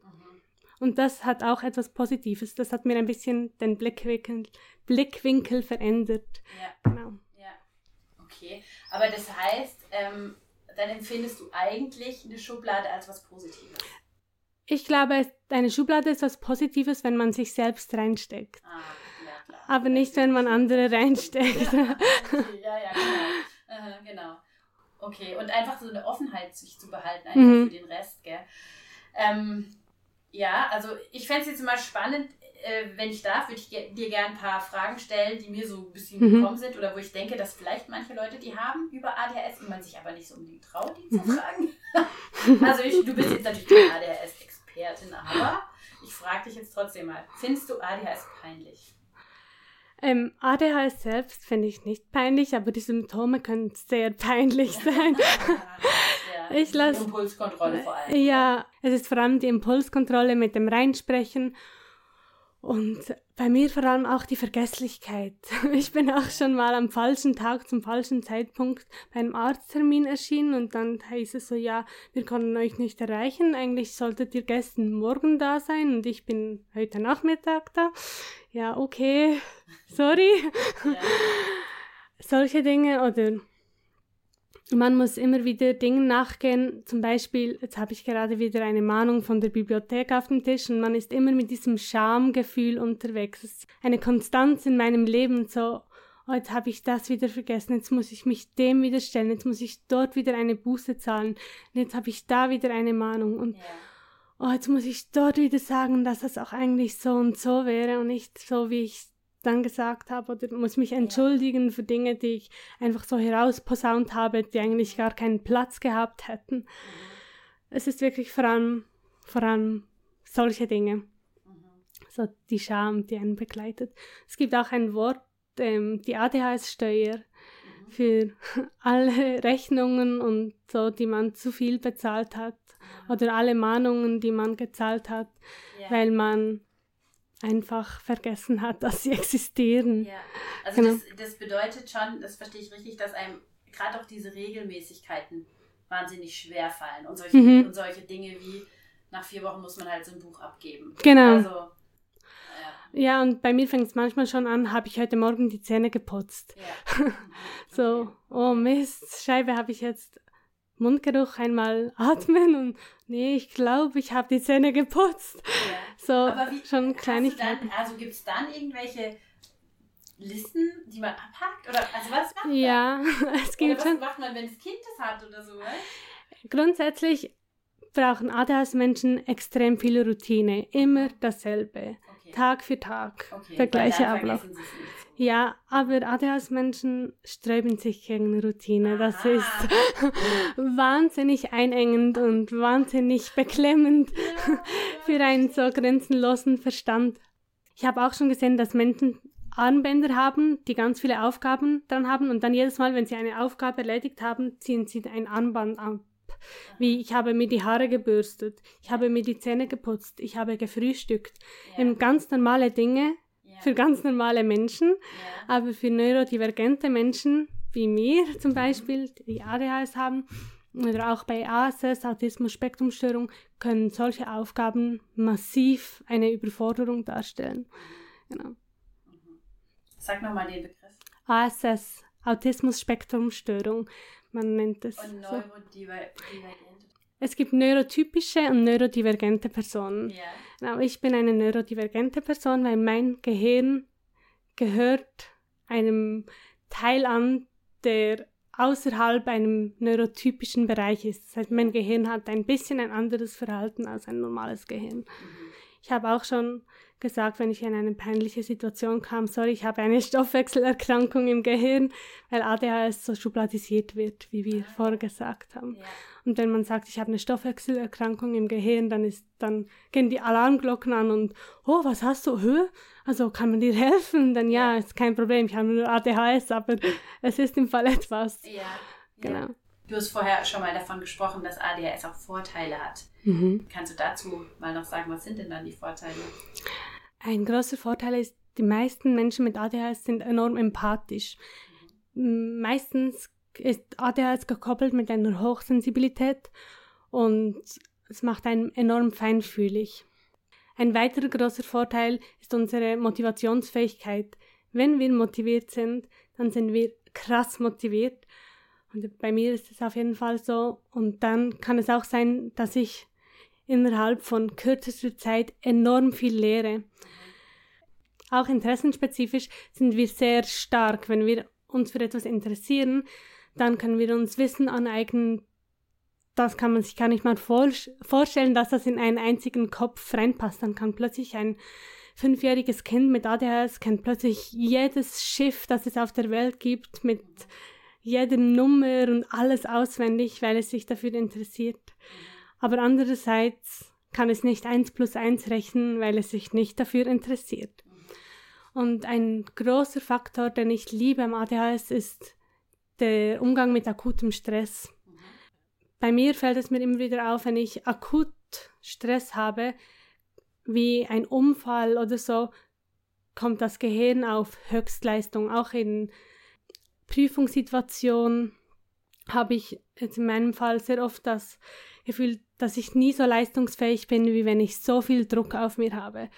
Und das hat auch etwas Positives. Das hat mir ein bisschen den Blickwinkel, Blickwinkel verändert. Ja. Genau. Ja. Okay. Aber das heißt, ähm, dann empfindest du eigentlich eine Schublade als was Positives. Ich glaube, eine Schublade ist was Positives, wenn man sich selbst reinsteckt. Ah, ja. Aber nicht, wenn man andere reinsteckt. ja, ja, genau. Uh, genau. Okay, und einfach so eine Offenheit sich zu behalten, einfach mhm. für den Rest, gell? Ähm, ja, also ich fände es jetzt mal spannend, äh, wenn ich darf, würde ich dir gerne ein paar Fragen stellen, die mir so ein bisschen mhm. gekommen sind oder wo ich denke, dass vielleicht manche Leute die haben über ADHS und man sich aber nicht so unbedingt traut, die mhm. zu fragen. also ich, du bist jetzt natürlich keine ADHS-Expertin, aber ich frage dich jetzt trotzdem mal, findest du ADHS peinlich? Ähm, ADHS selbst finde ich nicht peinlich, aber die Symptome können sehr peinlich sein. ja, ich lasse Impulskontrolle vor allem. Ja, es ist vor allem die Impulskontrolle mit dem Reinsprechen und bei mir vor allem auch die Vergesslichkeit. Ich bin auch schon mal am falschen Tag zum falschen Zeitpunkt bei einem Arzttermin erschienen und dann hieß es so, ja, wir konnten euch nicht erreichen. Eigentlich solltet ihr gestern Morgen da sein und ich bin heute Nachmittag da. Ja, okay, sorry. Ja. Solche Dinge oder man muss immer wieder Dingen nachgehen. Zum Beispiel, jetzt habe ich gerade wieder eine Mahnung von der Bibliothek auf dem Tisch und man ist immer mit diesem Schamgefühl unterwegs. Es ist eine Konstanz in meinem Leben, so, oh, jetzt habe ich das wieder vergessen, jetzt muss ich mich dem wieder stellen, jetzt muss ich dort wieder eine Buße zahlen, jetzt habe ich da wieder eine Mahnung und ja. Oh, jetzt muss ich dort wieder sagen, dass es auch eigentlich so und so wäre und nicht so, wie ich dann gesagt habe oder muss mich entschuldigen für Dinge, die ich einfach so herausposaunt habe, die eigentlich gar keinen Platz gehabt hätten. Mhm. Es ist wirklich vor allem, vor allem solche Dinge. Mhm. So die Scham, die einen begleitet. Es gibt auch ein Wort, ähm, die ADHS-Steuer mhm. für alle Rechnungen und so, die man zu viel bezahlt hat oder alle Mahnungen, die man gezahlt hat, yeah. weil man einfach vergessen hat, dass sie existieren. Ja, also genau. das, das bedeutet schon, das verstehe ich richtig, dass einem gerade auch diese Regelmäßigkeiten wahnsinnig schwer fallen und solche, mhm. und solche Dinge wie nach vier Wochen muss man halt so ein Buch abgeben. Genau. Also, ja. ja, und bei mir fängt es manchmal schon an, habe ich heute Morgen die Zähne geputzt. Ja. so, oh Mist, Scheibe habe ich jetzt Mundgeruch einmal atmen und nee, ich glaube, ich habe die Zähne geputzt. Ja. So Aber wie, schon Kleinigkeiten. Dann, also gibt es dann irgendwelche Listen, die man abhakt? Oder also was macht Ja, man? es gibt oder was macht man, wenn das Kind das hat oder so? Right? Grundsätzlich brauchen ADHS-Menschen extrem viel Routine, immer dasselbe, okay. Tag für Tag, okay, der gleiche Ablauf. Ja, aber ADHS-Menschen sträuben sich gegen Routine. Das ist wahnsinnig einengend und wahnsinnig beklemmend für einen so grenzenlosen Verstand. Ich habe auch schon gesehen, dass Menschen Armbänder haben, die ganz viele Aufgaben dran haben und dann jedes Mal, wenn sie eine Aufgabe erledigt haben, ziehen sie ein Armband ab. Wie ich habe mir die Haare gebürstet, ich habe mir die Zähne geputzt, ich habe gefrühstückt. Ja. Eben ganz normale Dinge, für ganz normale Menschen, aber für neurodivergente Menschen wie mir zum Beispiel, die ADHS haben, oder auch bei ASS, Autismus-Spektrumstörung, können solche Aufgaben massiv eine Überforderung darstellen. Genau. Sag nochmal den Begriff. ASS, Autismus-Spektrumstörung, man nennt es. Und neurodivergent. Es gibt neurotypische und neurodivergente Personen. Ja. Genau, ich bin eine neurodivergente Person, weil mein Gehirn gehört einem Teil an, der außerhalb einem neurotypischen Bereich ist. Das heißt, mein Gehirn hat ein bisschen ein anderes Verhalten als ein normales Gehirn. Mhm. Ich habe auch schon gesagt, wenn ich in eine peinliche Situation kam, sorry, ich habe eine Stoffwechselerkrankung im Gehirn, weil ADHS so schubladisiert wird, wie wir ah. vorher gesagt haben. Ja. Und wenn man sagt, ich habe eine Stoffwechselerkrankung im Gehirn, dann ist, dann gehen die Alarmglocken an und, oh, was hast du? Höhe? Also kann man dir helfen? Dann ja, ist kein Problem, ich habe nur ADHS, aber es ist im Fall etwas. Ja. Genau. Ja. Du hast vorher schon mal davon gesprochen, dass ADHS auch Vorteile hat. Mhm. Kannst du dazu mal noch sagen, was sind denn dann die Vorteile? Ein großer Vorteil ist, die meisten Menschen mit ADHS sind enorm empathisch. Mhm. Meistens ist ADHS gekoppelt mit einer Hochsensibilität und es macht einen enorm feinfühlig. Ein weiterer großer Vorteil ist unsere Motivationsfähigkeit. Wenn wir motiviert sind, dann sind wir krass motiviert. Und bei mir ist es auf jeden Fall so. Und dann kann es auch sein, dass ich innerhalb von kürzester Zeit enorm viel lehre. Auch interessenspezifisch sind wir sehr stark. Wenn wir uns für etwas interessieren, dann können wir uns Wissen aneignen. Das kann man sich gar nicht mal vorstellen, dass das in einen einzigen Kopf reinpasst. Dann kann plötzlich ein fünfjähriges Kind mit ADHS kennt plötzlich jedes Schiff, das es auf der Welt gibt, mit jeder Nummer und alles auswendig, weil es sich dafür interessiert. Aber andererseits kann es nicht eins plus eins rechnen, weil es sich nicht dafür interessiert. Und ein großer Faktor, den ich liebe am ADHS, ist der Umgang mit akutem Stress. Bei mir fällt es mir immer wieder auf, wenn ich akut Stress habe, wie ein Unfall oder so, kommt das Gehirn auf Höchstleistung. Auch in Prüfungssituationen habe ich jetzt in meinem Fall sehr oft das Gefühl, dass ich nie so leistungsfähig bin, wie wenn ich so viel Druck auf mir habe.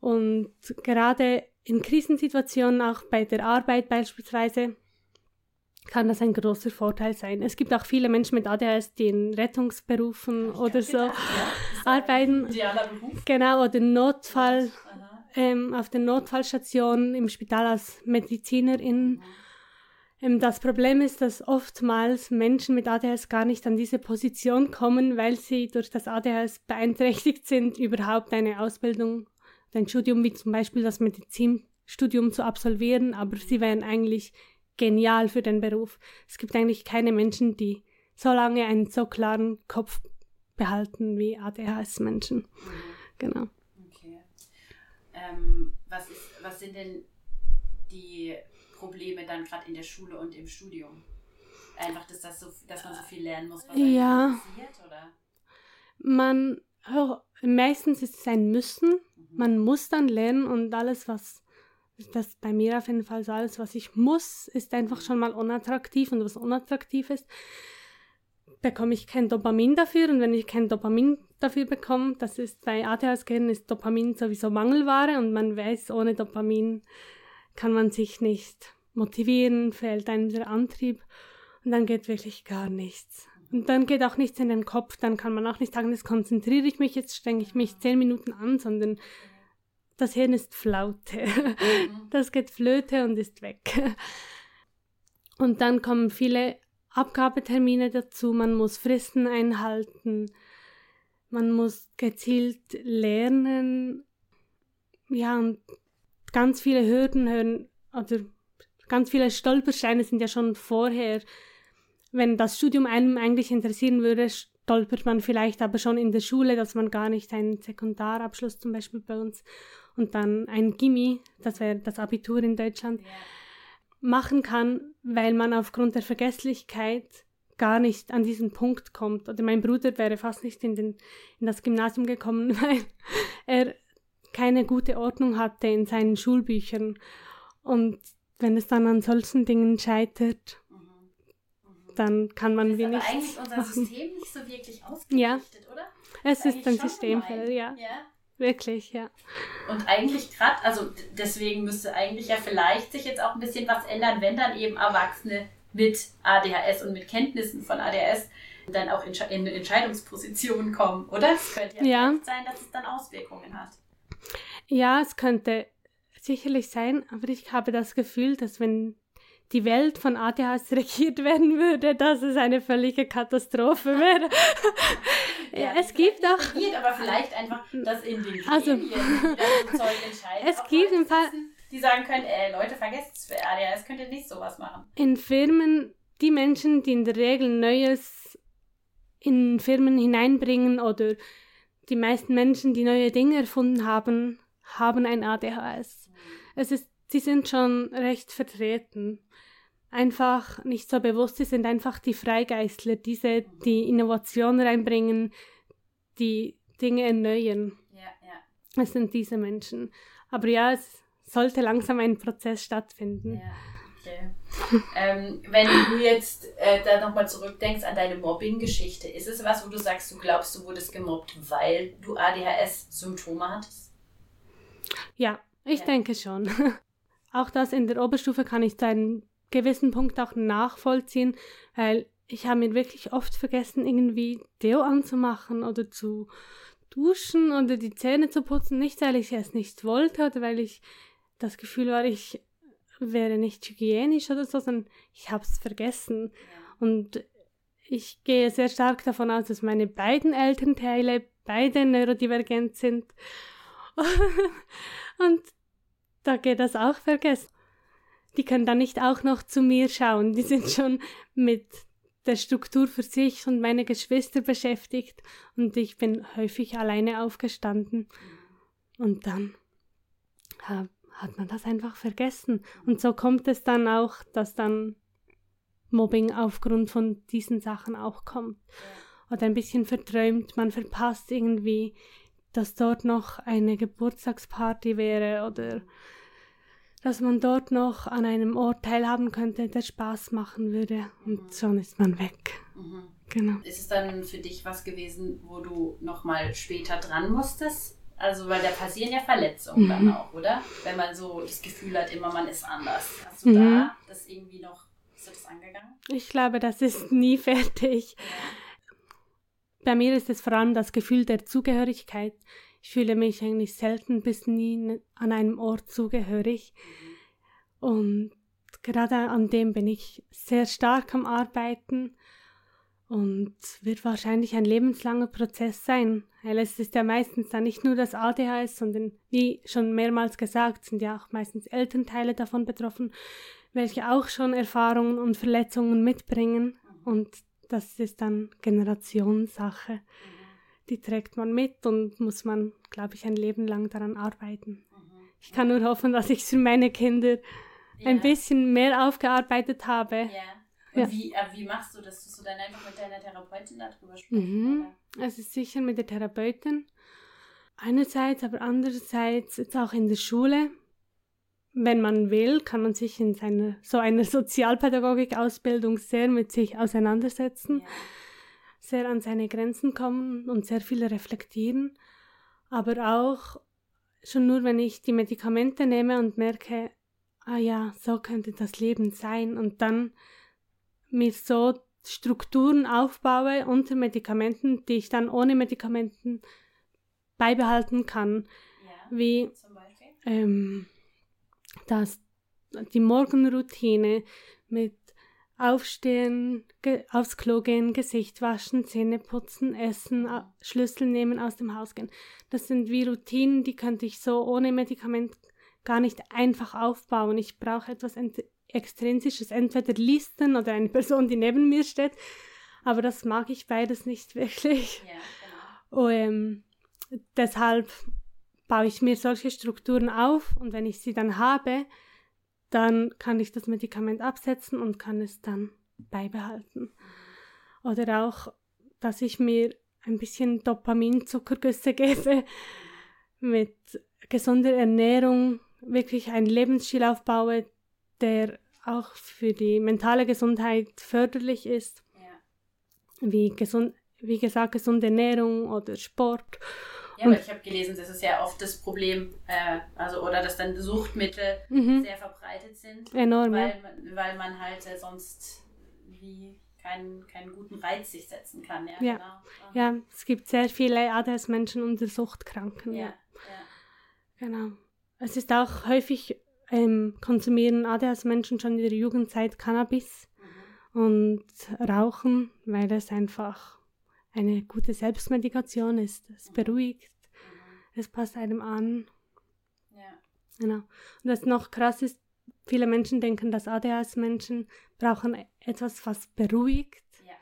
Und gerade in Krisensituationen, auch bei der Arbeit beispielsweise, kann das ein großer Vorteil sein. Es gibt auch viele Menschen mit ADHS, die in Rettungsberufen oder so gedacht, ja. arbeiten. Genau, oder Notfall, ähm, auf der Notfallstation im Spital als Medizinerin. Mhm. Ähm, das Problem ist, dass oftmals Menschen mit ADHS gar nicht an diese Position kommen, weil sie durch das ADHS beeinträchtigt sind, überhaupt eine Ausbildung, ein Studium wie zum Beispiel das Medizinstudium zu absolvieren, aber sie wären eigentlich genial für den Beruf. Es gibt eigentlich keine Menschen, die so lange einen so klaren Kopf behalten wie ADHS-Menschen. Genau. Okay. Ähm, was, ist, was sind denn die Probleme dann gerade in der Schule und im Studium? Einfach, dass, das so, dass man so viel lernen muss, was ja. interessiert, oder? Man, meistens ist es ein Müssen. Mhm. Man muss dann lernen und alles, was das bei mir auf jeden Fall so alles, was ich muss, ist einfach schon mal unattraktiv und was unattraktiv ist, bekomme ich kein Dopamin dafür und wenn ich kein Dopamin dafür bekomme, das ist bei ADHS-Gehirn ist Dopamin sowieso Mangelware und man weiß, ohne Dopamin kann man sich nicht motivieren, fehlt einem der Antrieb und dann geht wirklich gar nichts. Und dann geht auch nichts in den Kopf, dann kann man auch nicht sagen, jetzt konzentriere ich mich, jetzt strenge ich mich zehn Minuten an, sondern das Hirn ist Flaute. Mhm. Das geht Flöte und ist weg. Und dann kommen viele Abgabetermine dazu, man muss Fristen einhalten, man muss gezielt lernen. Ja, und ganz viele Hürden hören, oder ganz viele Stolpersteine sind ja schon vorher. Wenn das Studium einem eigentlich interessieren würde, stolpert man vielleicht aber schon in der Schule, dass man gar nicht einen Sekundarabschluss zum Beispiel bei uns und dann ein Gimmi, das wäre das Abitur in Deutschland, ja. machen kann, weil man aufgrund der Vergesslichkeit gar nicht an diesen Punkt kommt. Oder mein Bruder wäre fast nicht in, den, in das Gymnasium gekommen, weil er keine gute Ordnung hatte in seinen Schulbüchern. Und wenn es dann an solchen Dingen scheitert, mhm. Mhm. dann kann man wenig. Aber eigentlich unser System nicht so wirklich ausgerichtet, ja. oder? Es ist ein Systemfall, ja. ja. Wirklich, ja. Und eigentlich gerade, also deswegen müsste eigentlich ja vielleicht sich jetzt auch ein bisschen was ändern, wenn dann eben Erwachsene mit ADHS und mit Kenntnissen von ADHS dann auch in eine Entscheidungsposition kommen, oder? Es könnte ja, ja. sein, dass es dann Auswirkungen hat. Ja, es könnte sicherlich sein, aber ich habe das Gefühl, dass wenn die Welt von ADHS regiert werden würde, dass es eine völlige Katastrophe wäre. ja, es gibt auch. Regiert, aber vielleicht einfach, dass in den also, Zeug entscheiden, es gibt im Fall, die sagen können, ey, Leute, vergesst es für ADHS, könnt ihr nicht sowas machen. In Firmen, die Menschen, die in der Regel Neues in Firmen hineinbringen oder die meisten Menschen, die neue Dinge erfunden haben, haben ein ADHS. Es ist, sie sind schon recht vertreten einfach nicht so bewusst ist, sind einfach die Freigeistler, diese, die Innovation reinbringen, die Dinge erneuern. Ja, ja. Es sind diese Menschen. Aber ja, es sollte langsam ein Prozess stattfinden. Ja. Okay. ähm, wenn du jetzt äh, da nochmal zurückdenkst an deine Mobbing-Geschichte, ist es was, wo du sagst, du glaubst, du wurdest gemobbt, weil du ADHS-Symptome hattest? Ja, ich ja. denke schon. Auch das in der Oberstufe kann ich zu gewissen Punkt auch nachvollziehen, weil ich habe mir wirklich oft vergessen, irgendwie Deo anzumachen oder zu duschen oder die Zähne zu putzen. Nicht, weil ich es nicht wollte oder weil ich das Gefühl war, ich wäre nicht hygienisch oder so, sondern ich habe es vergessen. Und ich gehe sehr stark davon aus, dass meine beiden Elternteile beide neurodivergent sind. Und da geht das auch vergessen die können dann nicht auch noch zu mir schauen. Die sind schon mit der Struktur für sich und meine Geschwister beschäftigt und ich bin häufig alleine aufgestanden. Und dann hat man das einfach vergessen. Und so kommt es dann auch, dass dann Mobbing aufgrund von diesen Sachen auch kommt. Oder ein bisschen verträumt, man verpasst irgendwie, dass dort noch eine Geburtstagsparty wäre oder dass man dort noch an einem Ort teilhaben könnte, der Spaß machen würde. Und mhm. schon ist man weg. Mhm. Genau. Ist es dann für dich was gewesen, wo du nochmal später dran musstest? Also, weil da passieren ja Verletzungen mhm. dann auch, oder? Wenn man so das Gefühl hat, immer man ist anders. Hast du mhm. da das irgendwie noch, ist das angegangen? Ich glaube, das ist nie fertig. Ja. Bei mir ist es vor allem das Gefühl der Zugehörigkeit. Ich fühle mich eigentlich selten bis nie an einem Ort zugehörig. Und gerade an dem bin ich sehr stark am Arbeiten und wird wahrscheinlich ein lebenslanger Prozess sein, weil es ist ja meistens dann nicht nur das ADHS, sondern wie schon mehrmals gesagt, sind ja auch meistens Elternteile davon betroffen, welche auch schon Erfahrungen und Verletzungen mitbringen und das ist dann Generationssache die trägt man mit und muss man, glaube ich, ein Leben lang daran arbeiten. Ich kann nur hoffen, dass ich es für meine Kinder ja. ein bisschen mehr aufgearbeitet habe. Ja. Ja. Wie, äh, wie machst du das? Dass du dann einfach mit deiner Therapeutin darüber sprechen? Mhm. Es ist sicher mit der Therapeutin. Einerseits, aber andererseits jetzt auch in der Schule. Wenn man will, kann man sich in seiner so einer Sozialpädagogik-Ausbildung sehr mit sich auseinandersetzen. Ja sehr an seine Grenzen kommen und sehr viel reflektieren, aber auch schon nur, wenn ich die Medikamente nehme und merke, ah ja, so könnte das Leben sein und dann mir so Strukturen aufbaue unter Medikamenten, die ich dann ohne Medikamenten beibehalten kann, ja, wie ähm, das, die Morgenroutine mit Aufstehen, aufs Klo gehen, Gesicht waschen, Zähne putzen, essen, Schlüssel nehmen, aus dem Haus gehen. Das sind wie Routinen, die könnte ich so ohne Medikament gar nicht einfach aufbauen. Ich brauche etwas Extrinsisches, entweder Listen oder eine Person, die neben mir steht. Aber das mag ich beides nicht wirklich. Ja, genau. Und, ähm, deshalb baue ich mir solche Strukturen auf und wenn ich sie dann habe, dann kann ich das Medikament absetzen und kann es dann beibehalten. Oder auch, dass ich mir ein bisschen Dopaminzuckergüsse gebe, mit gesunder Ernährung wirklich einen Lebensstil aufbaue, der auch für die mentale Gesundheit förderlich ist. Ja. Wie, gesund, wie gesagt, gesunde Ernährung oder Sport ja, weil ich habe gelesen, das ist ja oft das Problem, äh, also oder dass dann Suchtmittel mhm. sehr verbreitet sind. Enorm, weil, ja. weil man halt äh, sonst wie keinen, keinen guten Reiz sich setzen kann. Ja, ja. Genau. ja es gibt sehr viele ADHS-Menschen unter Suchtkranken. Ja, Ja. ja. Genau. Es ist auch häufig ähm, konsumieren ADHS-Menschen schon in der Jugendzeit Cannabis Mhm. und rauchen, weil es einfach eine gute Selbstmedikation ist. Es beruhigt, es passt einem an. Ja. Genau. Und was noch krass ist, viele Menschen denken, dass ADHS-Menschen brauchen etwas, was beruhigt, Ja.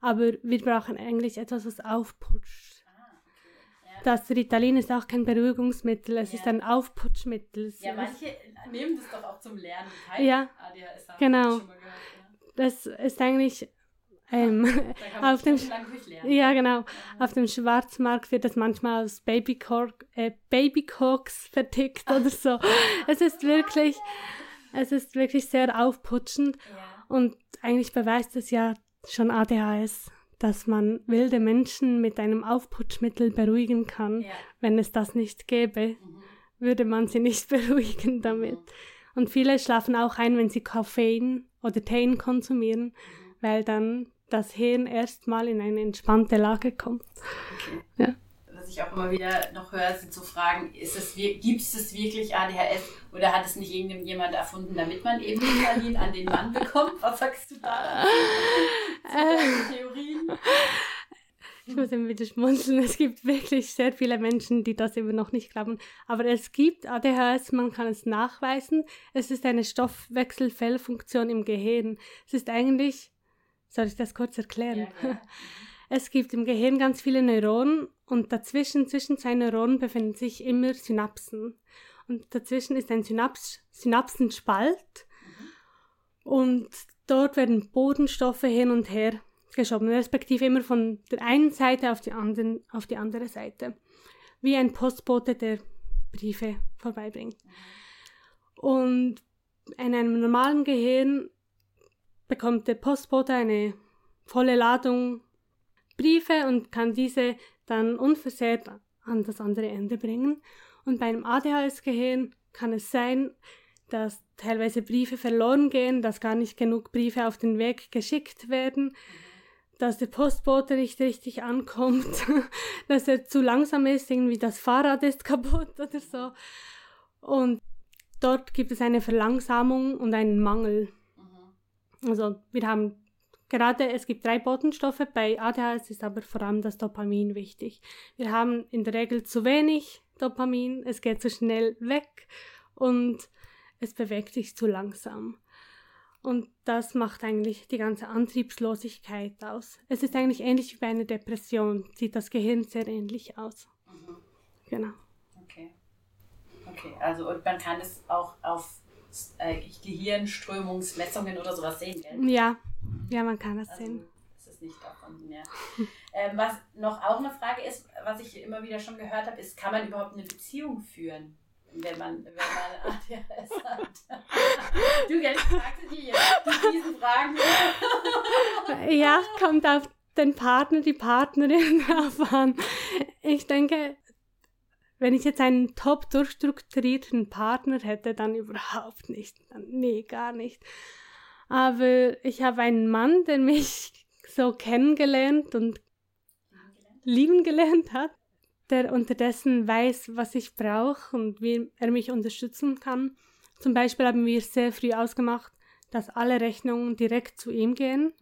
aber wir brauchen eigentlich etwas, was aufputscht. Ah, okay. Ja. Das Ritalin ist auch kein Beruhigungsmittel, es ist Ja. ein Aufputschmittel. Ja, ist- manche nehmen das doch auch zum Lernen. Ja, ADHS haben, genau. schon mal gehört. Das ist eigentlich ähm, auf dem ja genau auf dem Schwarzmarkt wird das manchmal als Babycork, äh, Babycox vertickt oder so. Es ist wirklich es ist wirklich sehr aufputschend Ja. und eigentlich beweist es ja schon ADHS, dass man wilde Menschen mit einem Aufputschmittel beruhigen kann. Ja. Wenn es das nicht gäbe, Mhm. würde man sie nicht beruhigen damit. Und viele schlafen auch ein, wenn sie Koffein oder Tein konsumieren, weil dann das Hirn erstmal in eine entspannte Lage kommt. Okay. Ja. Was ich auch immer wieder noch höre, sind so Fragen, ist es, gibt es wirklich ADHS oder hat es nicht irgendjemand erfunden, damit man eben Ritalin an den Mann bekommt? Was sagst du da? Deinen Theorien? Ich muss immer wieder schmunzeln. Es gibt wirklich sehr viele Menschen, die das immer noch nicht glauben. Aber es gibt ADHS, man kann es nachweisen. Es ist eine Stoffwechselfehlfunktion im Gehirn. Es ist eigentlich, soll ich das kurz erklären? Ja, klar. Es gibt im Gehirn ganz viele Neuronen und dazwischen, zwischen zwei Neuronen befinden sich immer Synapsen. Und dazwischen ist ein Synaps Synapsenspalt und dort werden Bodenstoffe hin und her geschoben, respektive immer von der einen Seite auf die, anderen, auf die andere Seite. Wie ein Postbote, der Briefe vorbeibringt. Und in einem normalen Gehirn bekommt der Postbote eine volle Ladung Briefe und kann diese dann unversehrt an das andere Ende bringen. Und bei einem ADHS-Gehirn kann es sein, dass teilweise Briefe verloren gehen, dass gar nicht genug Briefe auf den Weg geschickt werden, dass der Postbote nicht richtig ankommt, dass er zu langsam ist, irgendwie das Fahrrad ist kaputt oder so. Und dort gibt es eine Verlangsamung und einen Mangel. Also wir haben gerade, es gibt drei Botenstoffe, bei ADHS ist aber vor allem das Dopamin wichtig. Wir haben in der Regel zu wenig Dopamin, es geht zu schnell weg und es bewegt sich zu langsam. Und das macht eigentlich die ganze Antriebslosigkeit aus. Es ist eigentlich ähnlich wie bei einer Depression, sieht das Gehirn sehr ähnlich aus. Mhm. Genau. Okay. Okay, also und man kann es auch auf äh, Gehirnströmungsmessungen oder sowas sehen, gell? Ja, ja, man kann das Also sehen. es ist nicht davon, ja. ähm, was noch auch eine Frage ist, was ich immer wieder schon gehört habe, ist, kann man überhaupt eine Beziehung führen, wenn man, wenn man ADHS hat? du, jetzt fragst du dir jetzt mit diesen Fragen. Ja, kommt auf den Partner, die Partnerin drauf an. Ich denke, wenn ich jetzt einen top durchstrukturierten Partner hätte, dann überhaupt nicht. Dann, nee, gar nicht. Aber ich habe einen Mann, der mich so kennengelernt und lieben gelernt hat, der unterdessen weiß, was ich brauche und wie er mich unterstützen kann. Zum Beispiel haben wir sehr früh ausgemacht, dass alle Rechnungen direkt zu ihm gehen.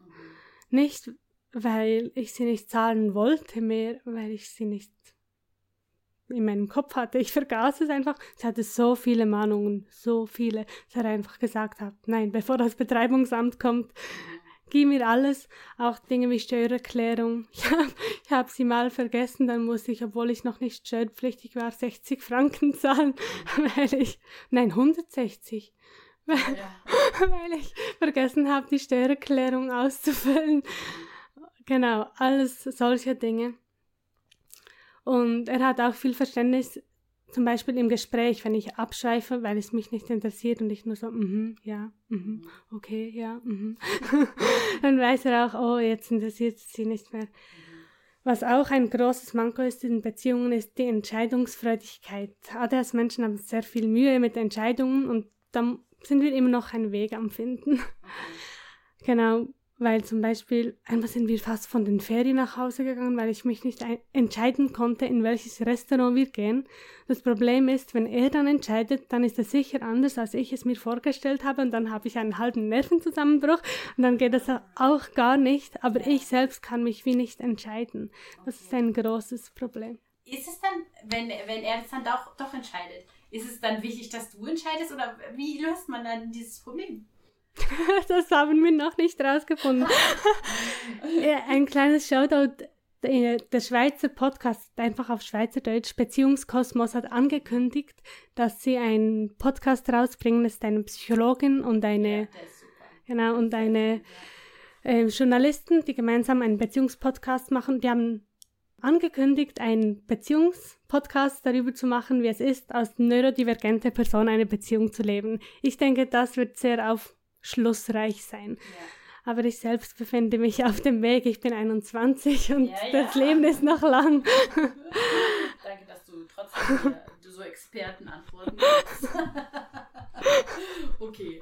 Nicht, weil ich sie nicht zahlen wollte mehr, weil ich sie nicht in meinem Kopf hatte. Ich vergaß es einfach. Es hatte so viele Mahnungen, so viele, dass er einfach gesagt hat, nein, bevor das Betreibungsamt kommt, gib mir alles, auch Dinge wie Steuererklärung. Ich habe ich hab sie mal vergessen, dann musste ich, obwohl ich noch nicht steuerpflichtig war, 60 Franken zahlen, weil ich, nein, 160, weil, Ja. weil ich vergessen habe, die Steuererklärung auszufüllen. Genau, alles solche Dinge. Und er hat auch viel Verständnis, zum Beispiel im Gespräch, wenn ich abschweife, weil es mich nicht interessiert und ich nur so, mhm, ja, mhm, okay, ja, mhm. dann weiß er auch, oh, jetzt interessiert es sie nicht mehr. Was auch ein großes Manko ist in Beziehungen, ist die Entscheidungsfreudigkeit. ADHS-Menschen haben sehr viel Mühe mit Entscheidungen und dann sind wir immer noch einen Weg am Finden. Genau. Weil zum Beispiel einmal sind wir fast von den Ferien nach Hause gegangen, weil ich mich nicht entscheiden konnte, in welches Restaurant wir gehen. Das Problem ist, wenn er dann entscheidet, dann ist es sicher anders, als ich es mir vorgestellt habe und dann habe ich einen halben Nervenzusammenbruch und dann geht das auch gar nicht, aber ich selbst kann mich wie nicht entscheiden. Das ist ein großes Problem. Ist es dann, wenn, wenn er es dann doch, doch entscheidet, ist es dann wichtig, dass du entscheidest oder wie löst man dann dieses Problem? das haben wir noch nicht rausgefunden. Ein kleines Shoutout. Der Schweizer Podcast, einfach auf Schweizerdeutsch, Beziehungskosmos hat angekündigt, dass sie einen Podcast rausbringen. Das ist eine Psychologin und eine, ja, genau, und eine äh, Journalistin, die gemeinsam einen Beziehungspodcast machen. Die haben angekündigt, einen Beziehungspodcast darüber zu machen, wie es ist, als neurodivergente Person eine Beziehung zu leben. Ich denke, das wird sehr auf schlussreich sein. Ja. Aber ich selbst befinde mich auf dem Weg. Ich bin 21 und ja, das. Leben ist noch lang. Danke, dass du trotzdem du so Expertenantworten gibst. okay.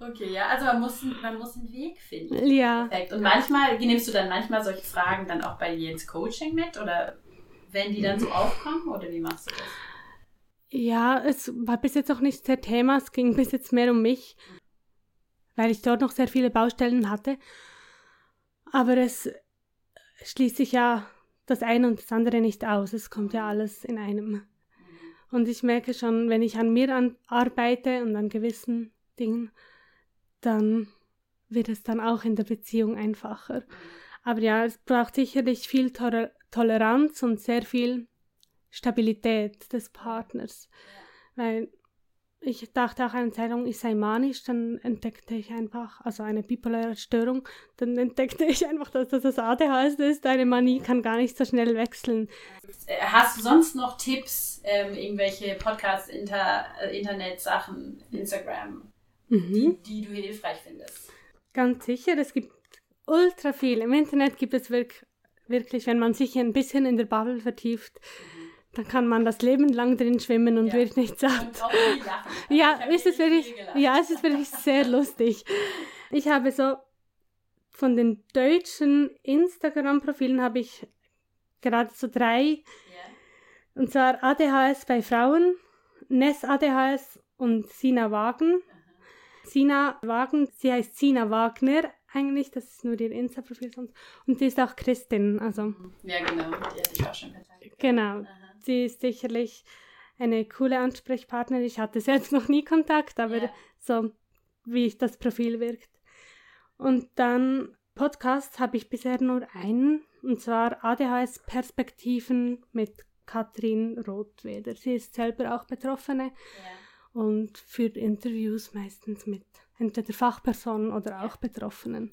Okay, ja, also man muss, man muss einen Weg finden. Ja. Perfekt. Und manchmal, nimmst du dann manchmal solche Fragen dann auch bei dir ins Coaching mit? Oder wenn die dann so aufkommen? Oder wie machst du das? Ja, es war bis jetzt auch nicht der Thema, es ging bis jetzt mehr um mich weil ich dort noch sehr viele Baustellen hatte. Aber es schließt sich ja das eine und das andere nicht aus. Es kommt ja alles in einem. Und ich merke schon, wenn ich an mir an arbeite und an gewissen Dingen, dann wird es dann auch in der Beziehung einfacher. Aber ja, es braucht sicherlich viel Toleranz und sehr viel Stabilität des Partners. Weil ich dachte auch eine Zeit lang, ich sei manisch, dann entdeckte ich einfach, also eine bipolare Störung, dann entdeckte ich einfach, dass das das ADHS ist. Deine Manie kann gar nicht so schnell wechseln. Hast du sonst noch Tipps, ähm, irgendwelche Podcasts, Inter, äh, Internetsachen, Instagram, mhm. die, die du hilfreich findest? Ganz sicher, es gibt ultra viel. Im Internet gibt es wirklich, wirklich wenn man sich ein bisschen in der Bubble vertieft, mhm dann kann man das Leben lang drin schwimmen und ja. wird nicht satt. Ja, ist es wirklich, ja, es ist wirklich sehr lustig. Ich habe so von den deutschen Instagram-Profilen habe ich gerade so drei. Yeah. Und zwar ADHS bei Frauen, Ness ADHS und Sina Wagen. Uh Sina Wagen, sie heißt Sina Wagner eigentlich, das ist nur ihr Insta-Profil sonst. Und sie ist auch Christin, also. Ja, genau, die hatte ich auch schon Kontakt. Genau. Aha sie ist sicherlich eine coole Ansprechpartnerin. Ich hatte selbst noch nie Kontakt, aber yeah. so wie das Profil wirkt. Und dann Podcast habe ich bisher nur einen, und zwar ADHS Perspektiven mit Katrin Rothweder. Sie ist selber auch Betroffene yeah. und führt Interviews meistens mit entweder Fachpersonen oder auch Betroffenen.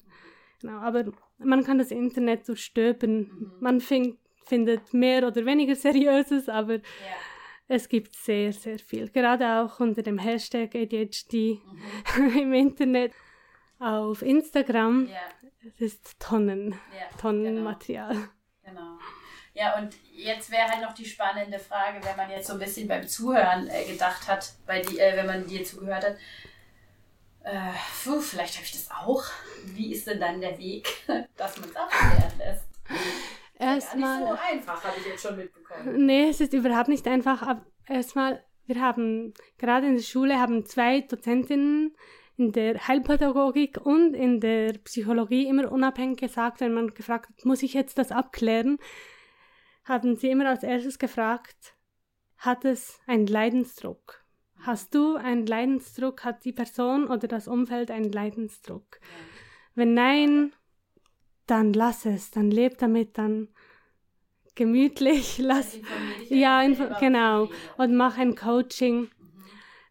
Genau, aber man kann das Internet durchstöbern. Mhm. Man fängt findet mehr oder weniger Seriöses, aber ja. es gibt sehr, sehr viel. Gerade auch unter dem Hashtag ADHD mhm. im Internet, auf Instagram. Ja. Es ist Tonnen, ja, Tonnen genau. Material. Genau. Ja, und jetzt wäre halt noch die spannende Frage, wenn man jetzt so ein bisschen beim Zuhören äh, gedacht hat, bei die, äh, wenn man dir zugehört hat, äh, puh, vielleicht habe ich das auch. Wie ist denn dann der Weg, dass man es auch lernen lässt? Erstmal. Nicht so einfach, habe ich jetzt schon mitbekommen. Nee, es ist überhaupt nicht einfach. Aber erstmal, wir haben gerade in der Schule haben zwei Dozentinnen in der Heilpädagogik und in der Psychologie immer unabhängig gesagt, wenn man gefragt hat, muss ich jetzt das abklären, haben sie immer als erstes gefragt, hat es einen Leidensdruck? Hast du einen Leidensdruck? Hat die Person oder das Umfeld einen Leidensdruck? Ja. Wenn nein, dann lass es, dann leb damit, dann gemütlich, lass, ja, genau, und mach ein Coaching. Mhm.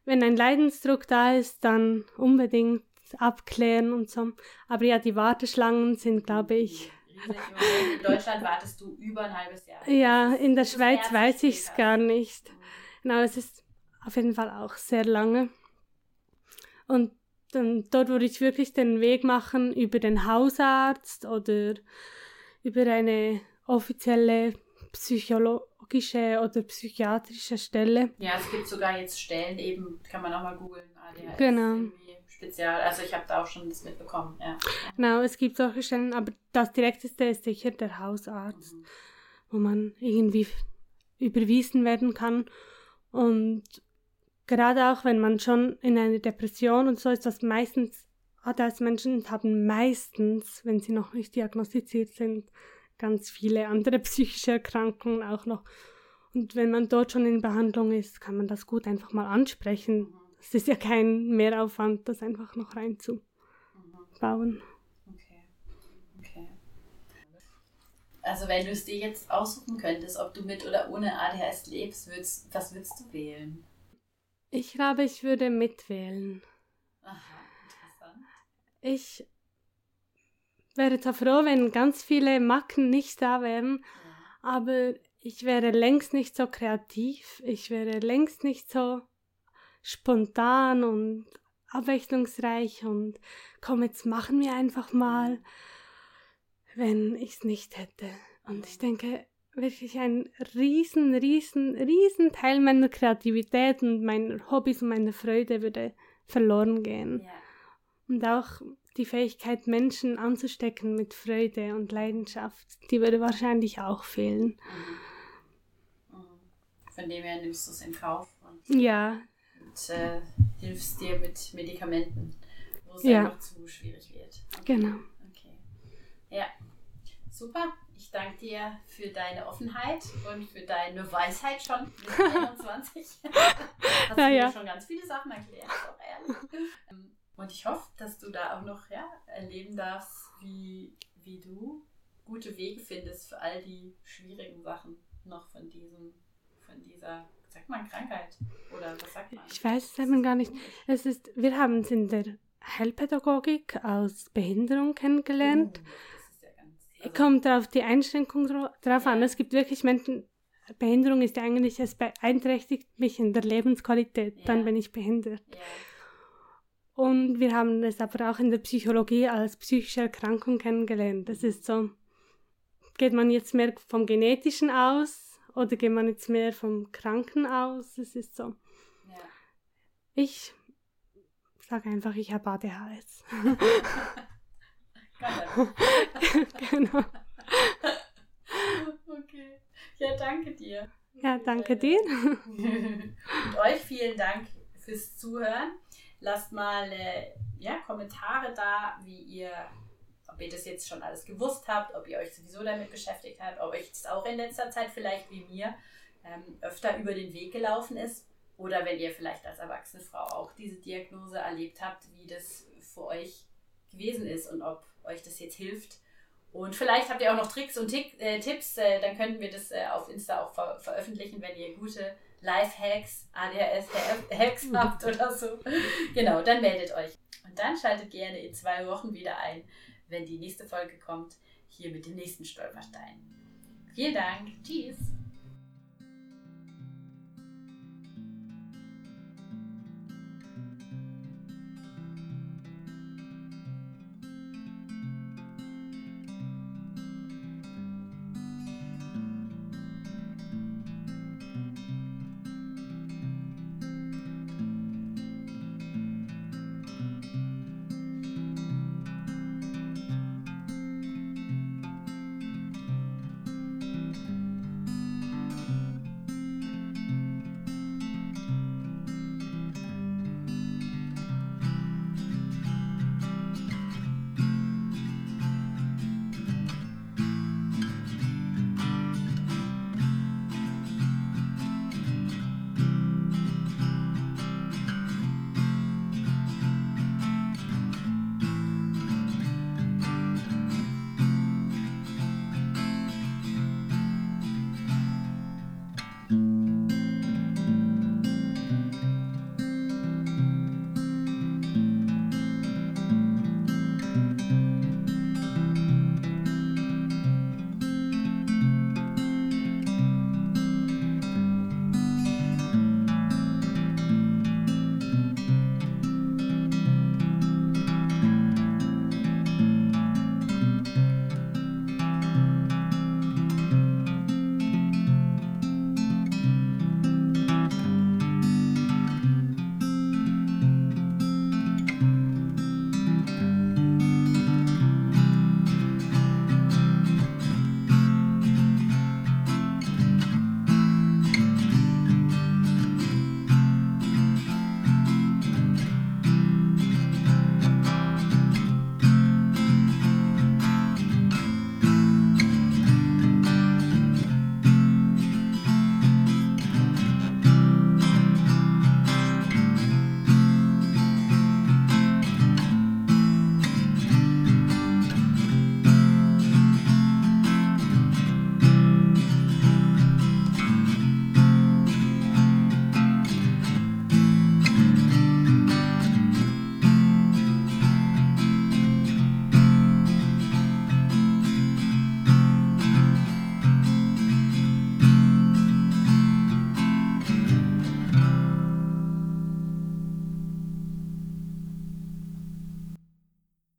Wenn ein Leidensdruck da ist, dann unbedingt abklären und so. Aber ja, die Warteschlangen sind, glaube ich. In Deutschland wartest du über ein halbes Jahr. Ja, in der Schweiz weiß ich es gar nicht. Genau, es ist auf jeden Fall auch sehr lange. Und dann dort würde ich wirklich den Weg machen über den Hausarzt oder über eine offizielle psychologische oder psychiatrische Stelle. Ja, es gibt sogar jetzt Stellen eben, kann man auch mal googeln, ADHS. Genau. spezial. Also ich habe da auch schon das mitbekommen. Ja. Genau, es gibt solche Stellen, aber das direkteste ist sicher der Hausarzt, mhm. wo man irgendwie überwiesen werden kann. Und gerade auch wenn man schon in einer Depression und so ist, das meistens ADHS-Menschen haben meistens, wenn sie noch nicht diagnostiziert sind, ganz viele andere psychische Erkrankungen auch noch. Und wenn man dort schon in Behandlung ist, kann man das gut einfach mal ansprechen. Es ist ja kein Mehraufwand, das einfach noch reinzubauen. Okay. Okay. Also wenn du es dir jetzt aussuchen könntest, ob du mit oder ohne ADHS lebst, würdest, was würdest du wählen? Ich glaube, ich würde mitwählen. Aha, interessant. Ich wäre zwar froh, wenn ganz viele Macken nicht da wären, ja. aber ich wäre längst nicht so kreativ, ich wäre längst nicht so spontan und abwechslungsreich und komm, jetzt machen wir einfach mal, wenn ich es nicht hätte. Und ich denke, wirklich ein riesen, riesen, riesen Teil meiner Kreativität und meiner Hobbys und meiner Freude würde verloren gehen. Ja. Und auch die Fähigkeit, Menschen anzustecken mit Freude und Leidenschaft, die würde wahrscheinlich auch fehlen. Mhm. Mhm. Von dem her nimmst du es in Kauf. ja. Und äh, hilfst dir mit Medikamenten, wo es ja. einfach zu schwierig wird. Okay. Genau. Okay. Ja, super. Ich danke dir für deine Offenheit und für deine Weisheit schon mit 21. Hast ja. mir schon ganz viele Sachen erklärt, auch ehrlich. Ähm, und ich hoffe, dass du da auch noch ja, erleben darfst, wie, wie du gute Wege findest für all die schwierigen Sachen noch von diesem, von dieser, sagt man Krankheit? Oder was sagt man? Ich weiß es eben gar nicht. Es ist, wir haben es in der Heilpädagogik aus Behinderung kennengelernt. Ganz, also Kommt auf die Einschränkung drauf an. Es gibt wirklich Menschen, Behinderung ist ja eigentlich, es beeinträchtigt mich in der Lebensqualität, ja. dann bin ich behindert. Ja. Und wir haben es aber auch in der Psychologie als psychische Erkrankung kennengelernt. Das ist so, geht man jetzt mehr vom Genetischen aus oder geht man jetzt mehr vom Kranken aus? Es ist so. Ja. Ich sage einfach, ich habe ADHS. genau. Okay. Ja, danke dir. Ja, danke dir. Und euch vielen Dank fürs Zuhören. Lasst mal äh, ja, Kommentare da, wie ihr, ob ihr das jetzt schon alles gewusst habt, ob ihr euch sowieso damit beschäftigt habt, ob euch das auch in letzter Zeit vielleicht wie mir ähm, öfter über den Weg gelaufen ist. Oder wenn ihr vielleicht als erwachsene Frau auch diese Diagnose erlebt habt, wie das für euch gewesen ist und ob euch das jetzt hilft. Und vielleicht habt ihr auch noch Tricks und Tick, äh, Tipps, äh, dann könnten wir das äh, auf Insta auch ver veröffentlichen, wenn ihr gute Live-Hacks, ADHS-Hacks mhm. habt oder so. Genau, dann meldet euch. Und dann schaltet gerne in zwei Wochen wieder ein, wenn die nächste Folge kommt, hier mit dem nächsten Stolperstein. Vielen Dank. Tschüss.